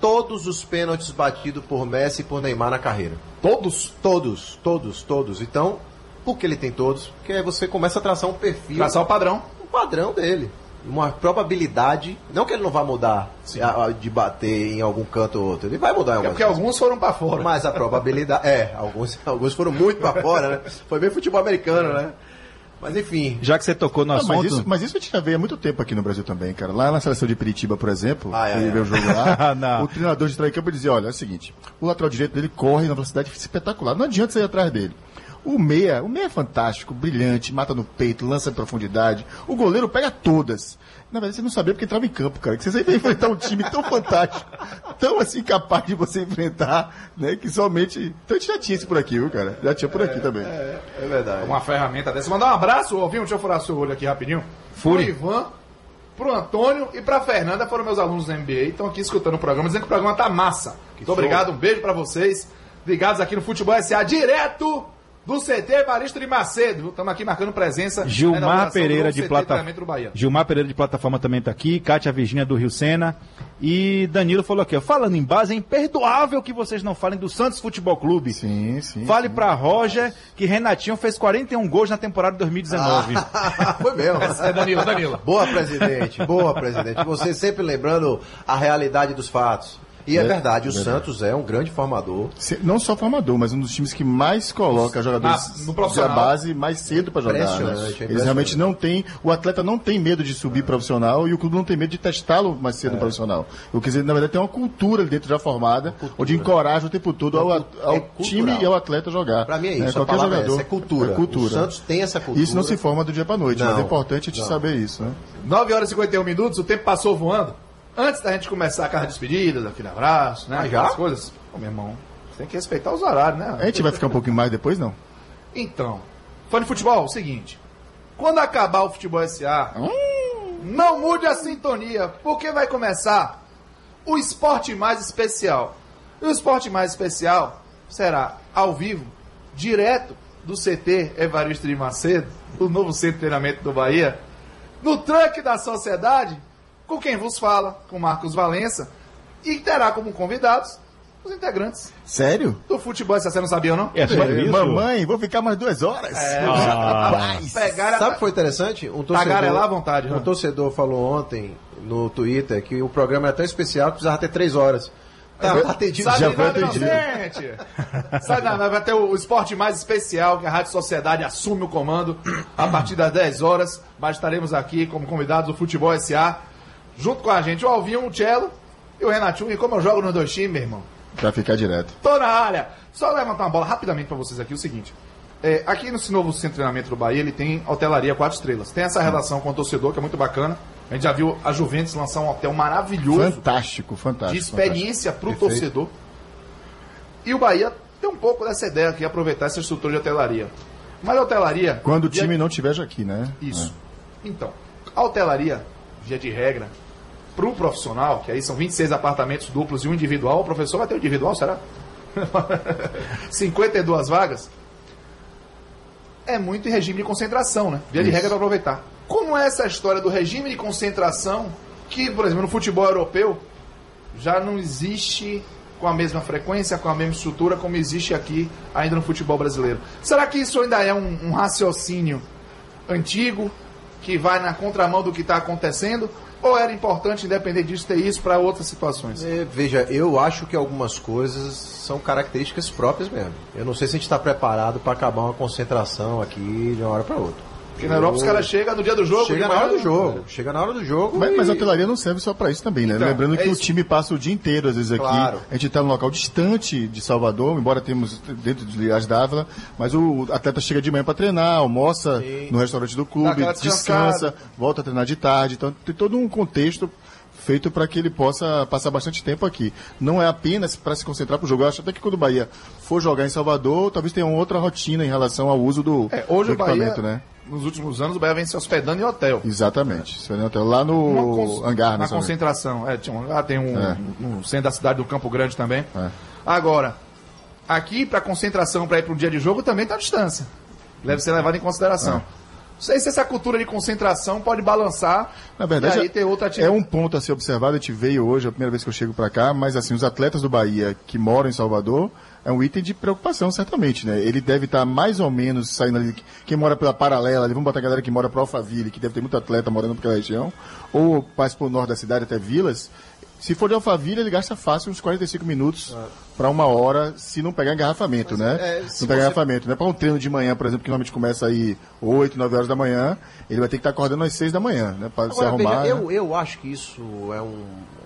[SPEAKER 6] todos os pênaltis batidos por Messi e por Neymar na carreira.
[SPEAKER 3] Todos?
[SPEAKER 6] Todos, todos, todos. Então, por que ele tem todos? Porque aí você começa a traçar um perfil,
[SPEAKER 3] Traçar o padrão.
[SPEAKER 6] o padrão dele. Uma probabilidade, não que ele não vá mudar a- a- de bater em algum canto ou outro, ele vai mudar em
[SPEAKER 3] É
[SPEAKER 6] algum
[SPEAKER 3] porque alguns foram pra fora.
[SPEAKER 6] mas a probabilidade. É, alguns, alguns foram muito pra fora, né? Foi bem futebol americano, né? Mas enfim.
[SPEAKER 5] Já que você tocou no
[SPEAKER 4] Ah,
[SPEAKER 5] assunto.
[SPEAKER 4] mas, isso, mas isso a gente já vê há muito tempo aqui no Brasil também, cara. Lá na seleção de Piritiba, por exemplo,
[SPEAKER 6] Ah, é, é.
[SPEAKER 4] ver o jogo lá,
[SPEAKER 5] Não.
[SPEAKER 4] o treinador de trás campo dizia, olha, é o seguinte, o lateral direito dele corre na velocidade espetacular, não adianta você ir atrás dele. O meia, o meia é fantástico, brilhante, mata no peito, lança em profundidade. O goleiro pega todas. Na verdade, você não sabia porque entrava em campo, cara. Que você sempre ia enfrentar um time tão fantástico, tão assim capaz de você enfrentar, né? Que somente. Então a gente já tinha isso por aqui, viu, cara? Já tinha por aqui também.
[SPEAKER 6] É verdade.
[SPEAKER 3] Uma ferramenta dessa. Mandar um abraço, ouviu? Deixa eu furar seu olho aqui rapidinho.
[SPEAKER 5] Fure.
[SPEAKER 3] Pro Ivan, pro Antônio e pra Fernanda, foram meus alunos do MBA, estão aqui escutando o programa, dizendo que o programa tá massa. Muito obrigado, um beijo pra vocês. Ligados aqui no Futebol SA, direto do CT Evaristo de Macedo. Estamos aqui marcando presença. na
[SPEAKER 5] Gilmar Pereira
[SPEAKER 3] do
[SPEAKER 5] de plataforma.
[SPEAKER 3] treinamento do Bahia.
[SPEAKER 5] Gilmar Pereira de plataforma também tá aqui, Kátia Virgínia do Rio Sena. E Danilo falou aqui, ó, falando em base, é imperdoável que vocês não falem do Santos Futebol Clube.
[SPEAKER 4] Sim, sim.
[SPEAKER 5] Fale pra Roger que Renatinho fez 41 gols na temporada de 2019.
[SPEAKER 6] Foi mesmo.
[SPEAKER 3] É Danilo, Danilo.
[SPEAKER 6] Boa, presidente. Boa, presidente. Você sempre lembrando a realidade dos fatos. E é,
[SPEAKER 4] É,
[SPEAKER 6] verdade, o
[SPEAKER 4] é verdade.
[SPEAKER 6] Santos é um grande formador.
[SPEAKER 4] Se- Não só formador, mas um dos times que mais coloca jogadores
[SPEAKER 3] Na- no
[SPEAKER 4] da base mais cedo para jogar.
[SPEAKER 6] Impressionante,
[SPEAKER 4] né?
[SPEAKER 6] é impressionante.
[SPEAKER 4] Eles realmente não têm. O atleta não tem medo de subir profissional e o clube não tem medo de testá-lo mais
[SPEAKER 6] É.
[SPEAKER 4] cedo no profissional. O que dizer, na verdade, tem uma cultura ali dentro já formada, onde encoraja o tempo todo ao,
[SPEAKER 6] Uma
[SPEAKER 4] ao
[SPEAKER 6] é
[SPEAKER 4] time e ao atleta jogar.
[SPEAKER 6] Pra mim é
[SPEAKER 4] Né?
[SPEAKER 6] isso, a
[SPEAKER 4] Qualquer
[SPEAKER 6] é
[SPEAKER 4] jogador.
[SPEAKER 6] essa, é cultura.
[SPEAKER 4] É cultura.
[SPEAKER 6] O Santos tem essa cultura.
[SPEAKER 4] Isso não se forma do dia para noite, mas
[SPEAKER 6] Não,
[SPEAKER 4] é importante a gente saber isso. Né?
[SPEAKER 3] 9 horas e 51 minutos, o tempo passou voando. Antes da gente começar aquela despedida, daquele abraço, né?
[SPEAKER 6] Ah, já?
[SPEAKER 3] Aquelas coisas. Ô, meu irmão, você tem que respeitar os horários, né?
[SPEAKER 4] A gente vai ficar um pouquinho mais depois, não?
[SPEAKER 3] Então, fã de futebol, é o seguinte. Quando acabar o Futebol SA, não mude a sintonia, porque vai começar o esporte mais especial. E o esporte mais especial será ao vivo, direto do CT Evaristo de Macedo, o novo centro de treinamento do Bahia, no truque da sociedade, com quem vos fala, com Marcos Valença, e terá como convidados os integrantes
[SPEAKER 4] Sério?
[SPEAKER 3] do futebol. SA. Você não sabia, não?
[SPEAKER 5] É só isso?
[SPEAKER 4] Mamãe, vou ficar mais duas horas.
[SPEAKER 3] É.
[SPEAKER 4] Rapaz.
[SPEAKER 3] Pegaram
[SPEAKER 6] Sabe o que foi interessante? Um torcedor,
[SPEAKER 3] Tagarelar à vontade,
[SPEAKER 6] um
[SPEAKER 3] né?
[SPEAKER 6] torcedor falou ontem no Twitter que o programa era tão especial que precisava ter três horas. Tá, tá atendido.
[SPEAKER 3] Sabe
[SPEAKER 4] Já foi atendido.
[SPEAKER 3] nada, vai ter o esporte mais especial, que a Rádio Sociedade assume o comando a partir das 10 horas. Mas estaremos aqui como convidados do Futebol SA, junto com a gente o Alvinho, o Cello e o Renatinho. E como eu jogo nos dois times, meu irmão,
[SPEAKER 4] Pra ficar direto.
[SPEAKER 3] tô na área. Só levantar uma bola rapidamente pra vocês aqui, o seguinte. É, aqui no novo centro de treinamento do Bahia, ele tem hotelaria quatro estrelas. Tem essa relação com o torcedor, que é muito bacana. A gente já viu a Juventus lançar um hotel maravilhoso
[SPEAKER 4] Fantástico, fantástico.
[SPEAKER 3] de experiência para o torcedor. E o Bahia tem um pouco dessa ideia aqui, aproveitar essa estrutura de hotelaria. Mas a hotelaria.
[SPEAKER 4] Quando o
[SPEAKER 3] via-
[SPEAKER 4] time não estiver aqui, né?
[SPEAKER 3] Isso. Então, a hotelaria, via de regra, para o profissional, que aí são 26 apartamentos duplos e um individual, o professor vai ter um individual, será? 52 vagas. É muito em regime de concentração, né? Via de regra para aproveitar. Como é essa história do regime de concentração, que, por exemplo, no futebol europeu, já não existe com a mesma frequência, com a mesma estrutura, como existe aqui ainda no futebol brasileiro. Será que isso ainda é um, um raciocínio antigo, que vai na contramão do que está acontecendo? Ou era importante, independente disso, ter isso para outras situações?
[SPEAKER 6] É, veja, eu acho que algumas coisas são características próprias mesmo. Eu não sei se a gente está preparado para acabar uma concentração aqui de uma hora para outra.
[SPEAKER 3] Porque na Europa os caras chegam no dia do jogo.
[SPEAKER 6] Chega na hora do jogo. Chega na hora do jogo.
[SPEAKER 4] Mas,
[SPEAKER 6] e-
[SPEAKER 4] mas a hotelaria não serve só para isso também, né?
[SPEAKER 3] Então,
[SPEAKER 4] Lembrando
[SPEAKER 3] é
[SPEAKER 4] que o
[SPEAKER 3] isso.
[SPEAKER 4] time passa o dia inteiro, às vezes, aqui.
[SPEAKER 6] Claro.
[SPEAKER 4] A gente está num local distante de Salvador, embora temos dentro de Ilhas d'Ávila, mas o atleta chega de manhã para treinar, almoça
[SPEAKER 6] Sim.
[SPEAKER 4] no restaurante do clube, descansa, volta a treinar de tarde. Então tem todo um contexto feito para que ele possa passar bastante tempo aqui. Não é apenas para se concentrar para o jogo. Eu acho até que quando o Bahia for jogar em Salvador, talvez tenha uma outra rotina em relação ao uso do,
[SPEAKER 3] É, hoje
[SPEAKER 4] do
[SPEAKER 3] o Bahia,
[SPEAKER 4] equipamento, né?
[SPEAKER 3] nos últimos anos, o Bahia vem se hospedando em hotel.
[SPEAKER 4] Exatamente. É no hotel, Lá no
[SPEAKER 3] cons-
[SPEAKER 4] hangar,
[SPEAKER 3] Na
[SPEAKER 4] né? Sônia?
[SPEAKER 3] concentração. É, tinha um hangar, tem um,
[SPEAKER 4] É.
[SPEAKER 3] um centro da cidade do Campo Grande também.
[SPEAKER 4] É.
[SPEAKER 3] Agora, aqui para concentração, para ir para um dia de jogo, também está à distância. Deve ser levado em consideração.
[SPEAKER 4] É.
[SPEAKER 3] Não sei se essa cultura de concentração pode balançar
[SPEAKER 4] Na verdade,
[SPEAKER 3] aí ter outra
[SPEAKER 4] é um ponto a ser observado. A gente veio hoje, é a primeira vez que eu chego para cá, mas assim, os atletas do Bahia que moram em Salvador é um item de preocupação, certamente, né? Ele deve estar mais ou menos saindo ali. Quem mora pela paralela, ali, vamos botar a galera que mora para Alphaville, que deve ter muito atleta morando naquela região, ou mais para o norte da cidade, até vilas. Se for de Alphaville, ele gasta fácil uns 45 minutos para uma hora, se não pegar engarrafamento, né?
[SPEAKER 6] é,
[SPEAKER 4] não
[SPEAKER 6] se
[SPEAKER 4] pegar
[SPEAKER 6] você-
[SPEAKER 4] engarrafamento, né? Para um treino de manhã, por exemplo, que normalmente começa aí 8, 9 horas da manhã, ele vai ter que estar acordando às 6 da manhã, né? Para se arrumar.
[SPEAKER 6] veja,
[SPEAKER 4] né?
[SPEAKER 6] eu, eu acho que isso é, um,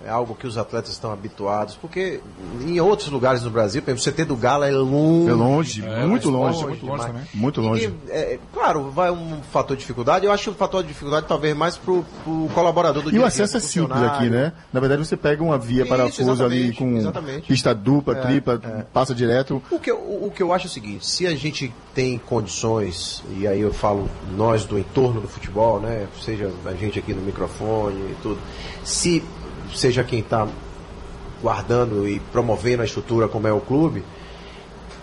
[SPEAKER 6] é algo que os atletas estão habituados, porque em outros lugares do Brasil, por exemplo, o CT do Galo é longe.
[SPEAKER 4] É longe, muito longe,
[SPEAKER 3] muito longe também.
[SPEAKER 4] Muito longe.
[SPEAKER 6] E, é, claro, vai um fator de dificuldade. Eu acho que o fator de dificuldade talvez mais pro, pro colaborador do
[SPEAKER 4] E
[SPEAKER 6] dia
[SPEAKER 4] o
[SPEAKER 6] a dia,
[SPEAKER 4] acesso é simples aqui, né? Na verdade, você pega uma via
[SPEAKER 6] Isso,
[SPEAKER 4] parafuso ali com
[SPEAKER 6] exatamente.
[SPEAKER 4] pista dupla,
[SPEAKER 6] É,
[SPEAKER 4] tripla, passa direto.
[SPEAKER 6] O que, eu, o que eu acho é o seguinte, se a gente tem condições, e aí eu falo nós do entorno do futebol, né? Seja a gente aqui no microfone e tudo, se seja quem está guardando e promovendo a estrutura como é o clube,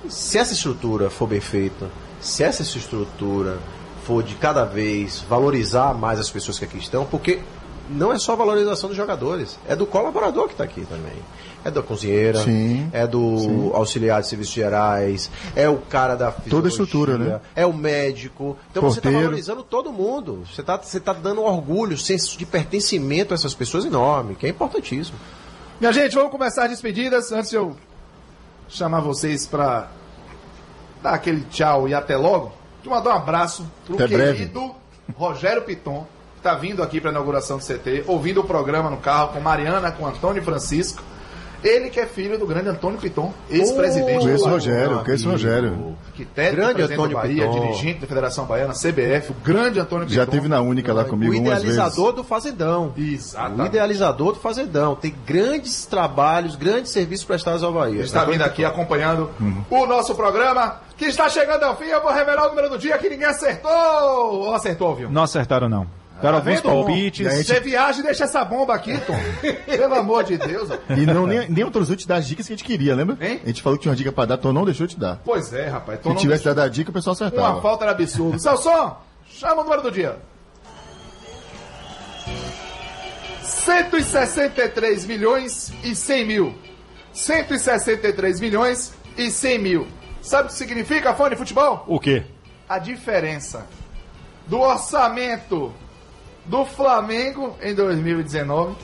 [SPEAKER 6] se essa estrutura for bem feita, se essa estrutura for de cada vez valorizar mais as pessoas que aqui estão, porque não é só a valorização dos jogadores, é do colaborador que está aqui também. É da cozinheira,
[SPEAKER 4] Sim,
[SPEAKER 6] é do auxiliar de serviços gerais, é o cara da
[SPEAKER 4] Toda a estrutura, né?
[SPEAKER 6] É o médico. Então você está
[SPEAKER 4] Porteiro.
[SPEAKER 6] valorizando todo mundo. Você está você tá dando orgulho, senso de pertencimento a essas pessoas enorme, que é importantíssimo.
[SPEAKER 3] Minha gente, vamos começar as despedidas. Antes de eu chamar vocês para dar aquele tchau e até logo, de mandar um abraço pro
[SPEAKER 4] Até breve.
[SPEAKER 3] querido Rogério Piton, que tá vindo aqui para a inauguração do CT, ouvindo o programa no carro com Mariana, com Antônio Francisco. Ele que é filho do grande Antônio Piton, ex-presidente.
[SPEAKER 4] Conheço
[SPEAKER 3] do
[SPEAKER 4] o
[SPEAKER 3] Bahia,
[SPEAKER 4] Rogério, conheço o Rogério.
[SPEAKER 3] Arquiteto,
[SPEAKER 6] Grande Antônio
[SPEAKER 3] Bahia,
[SPEAKER 6] Piton.
[SPEAKER 3] dirigente da Federação Baiana, CBF, o grande Antônio
[SPEAKER 4] Já
[SPEAKER 3] Piton.
[SPEAKER 4] teve na Única lá comigo
[SPEAKER 6] o
[SPEAKER 4] umas vezes.
[SPEAKER 6] idealizador do Fazendão. O
[SPEAKER 3] Exatamente.
[SPEAKER 6] idealizador do Fazendão. Tem grandes trabalhos, grandes serviços prestados ao Bahia.
[SPEAKER 3] Ele está vindo aqui acompanhando
[SPEAKER 4] Uhum.
[SPEAKER 3] o nosso programa, que está chegando ao fim. Eu vou revelar o número do dia que ninguém acertou. Ou acertou, viu?
[SPEAKER 5] Não acertaram, não. Deram alguns
[SPEAKER 3] vendo?
[SPEAKER 5] palpites.
[SPEAKER 3] Você viaja e deixa essa bomba aqui, Tom. Pelo amor de Deus. ó.
[SPEAKER 4] E não, nem, nem autorizou te dar as dicas que a gente queria, lembra?
[SPEAKER 3] Hein?
[SPEAKER 4] A gente falou que tinha uma dica pra dar, Tom não deixou te dar.
[SPEAKER 3] Pois é, rapaz. Tom
[SPEAKER 4] Se
[SPEAKER 3] não
[SPEAKER 4] tivesse
[SPEAKER 3] deixou.
[SPEAKER 4] dado a dica, o pessoal
[SPEAKER 3] Uma
[SPEAKER 4] acertava.
[SPEAKER 3] falta era absurdo. Celson, chama o número do dia. 163 milhões e 100 mil. 163 milhões e 100 mil. Sabe o que significa, fone de futebol?
[SPEAKER 5] O quê?
[SPEAKER 3] a diferença do orçamento do Flamengo em 2019,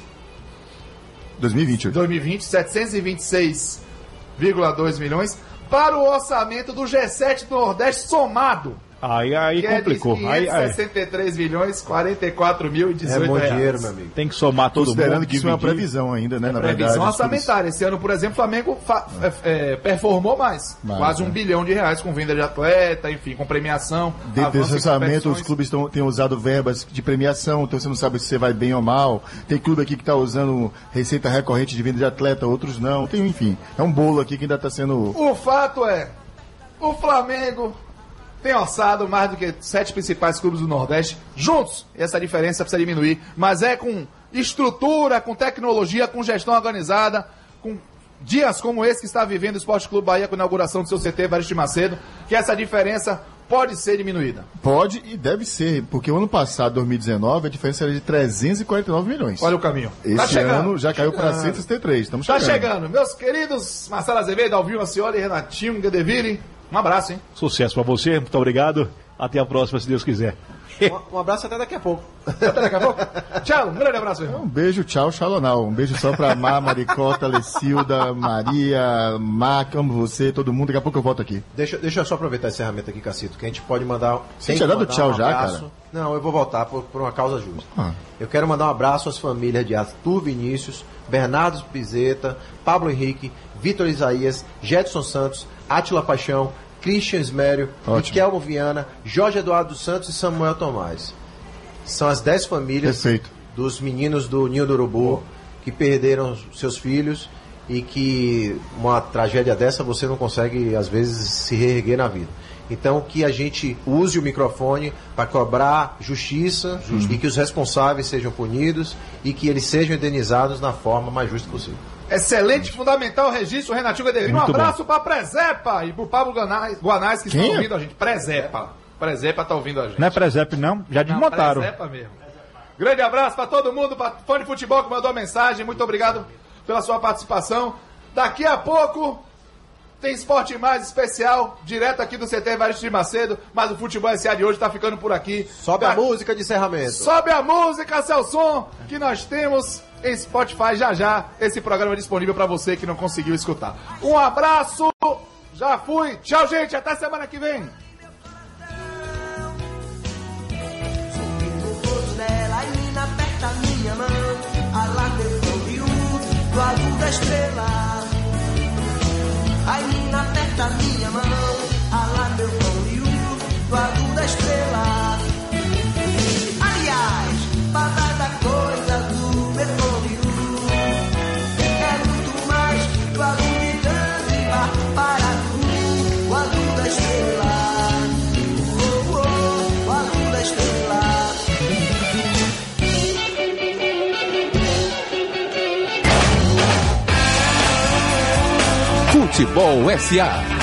[SPEAKER 4] 2020.
[SPEAKER 3] 2020, 726,2 milhões, para o orçamento do G7 do Nordeste somado.
[SPEAKER 5] Aí, aí
[SPEAKER 3] que
[SPEAKER 5] complicou.
[SPEAKER 3] É
[SPEAKER 5] aí, aí
[SPEAKER 3] 563 milhões, 44 mil e 18
[SPEAKER 6] É bom
[SPEAKER 3] reais.
[SPEAKER 6] dinheiro, meu amigo.
[SPEAKER 5] tem que somar todo
[SPEAKER 4] Considerando
[SPEAKER 5] mundo.
[SPEAKER 4] que isso é uma previsão ainda, né? Na
[SPEAKER 3] Previsão
[SPEAKER 4] verdade.
[SPEAKER 3] orçamentária. Esse ano, por exemplo, o Flamengo fa- é, é, performou mais.
[SPEAKER 4] Mais,
[SPEAKER 3] Quase
[SPEAKER 4] né?
[SPEAKER 3] um bilhão de reais com venda de atleta, enfim, com premiação.
[SPEAKER 4] Dentro desse orçamento, os clubes tão, têm usado verbas de premiação, então você não sabe se você vai bem ou mal. Tem clube aqui que está usando receita recorrente de venda de atleta, outros não. Tem, enfim, é um bolo aqui que ainda está sendo.
[SPEAKER 3] O fato é, o Flamengo tem orçado mais do que sete principais clubes do Nordeste juntos. E essa diferença precisa diminuir. Mas é com estrutura, com tecnologia, com gestão organizada, com dias como esse que está vivendo o Esporte Clube Bahia com a inauguração do seu CT Evaristo de Macedo, que essa diferença pode ser diminuída.
[SPEAKER 4] Pode e deve ser, porque o ano passado, 2019, a diferença era de 349 milhões.
[SPEAKER 3] Olha o caminho.
[SPEAKER 4] Esse
[SPEAKER 3] tá chegando.
[SPEAKER 4] ano já caiu para 163. Estamos
[SPEAKER 3] Tá
[SPEAKER 4] chegando.
[SPEAKER 3] chegando. Meus queridos Marcelo Azevedo, Alvinho Ancioli, Renatinho Gedeville, um abraço, hein?
[SPEAKER 5] Sucesso pra você, muito obrigado. Até a próxima, se Deus quiser.
[SPEAKER 6] Um, um abraço até daqui a pouco.
[SPEAKER 3] Até daqui a pouco. Tchau, um grande abraço, irmão.
[SPEAKER 4] Um beijo, tchau, xalonal. Um beijo só pra Mar, Maricota, Lecilda, Maria, Mac, amo você, todo mundo. Daqui a pouco eu volto aqui.
[SPEAKER 6] Deixa, deixa eu só aproveitar esse encerramento aqui, Cacito, que a gente pode mandar.
[SPEAKER 4] Você tinha dado tchau já,
[SPEAKER 6] abraço.
[SPEAKER 4] cara?
[SPEAKER 6] Não, eu vou voltar por, por uma causa justa.
[SPEAKER 4] Ah.
[SPEAKER 6] Eu quero mandar um abraço às famílias de Arthur Vinícius, Bernardo Pizeta, Pablo Henrique, Vitor Isaías, Jetson Santos, Átila Paixão, Christian Esmério,
[SPEAKER 4] Ótimo.
[SPEAKER 6] Riquelmo Viana, Jorge Eduardo Santos e Samuel Tomás. São as 10 famílias
[SPEAKER 4] Perfeito.
[SPEAKER 6] dos meninos do Ninho do Urubu que perderam seus filhos e que uma tragédia dessa você não consegue, às vezes, se reerguer na vida. Então, que a gente use o microfone para cobrar justiça e que os responsáveis sejam punidos e que eles sejam indenizados na forma mais justa possível.
[SPEAKER 3] Excelente, fundamental registro, Renatinho Gadelino. Um abraço pra Presepa e pro Pablo Guanais, Guanais que
[SPEAKER 4] Quem
[SPEAKER 3] estão
[SPEAKER 4] é?
[SPEAKER 3] ouvindo a gente. Presepa. Presepa tá ouvindo a gente.
[SPEAKER 5] Não é presépio, não. Já
[SPEAKER 3] Não,
[SPEAKER 5] desmontaram.
[SPEAKER 3] Presepa mesmo. Grande abraço pra todo mundo, pra fã de futebol que mandou a mensagem. Muito obrigado pela sua participação. Daqui a pouco tem Esporte Mais especial, direto aqui do CT Evaristo de Macedo. Mas o Futebol SA de hoje tá ficando por aqui.
[SPEAKER 6] Sobe a música de encerramento.
[SPEAKER 3] Sobe a música, Celson, que nós temos em Spotify já já. Esse programa é disponível para você que não conseguiu escutar. Um abraço, já fui. Tchau, gente, até semana que vem.
[SPEAKER 2] dela, a menina aperta minha mão. Alá meu pão da estrela.
[SPEAKER 1] Futebol SA.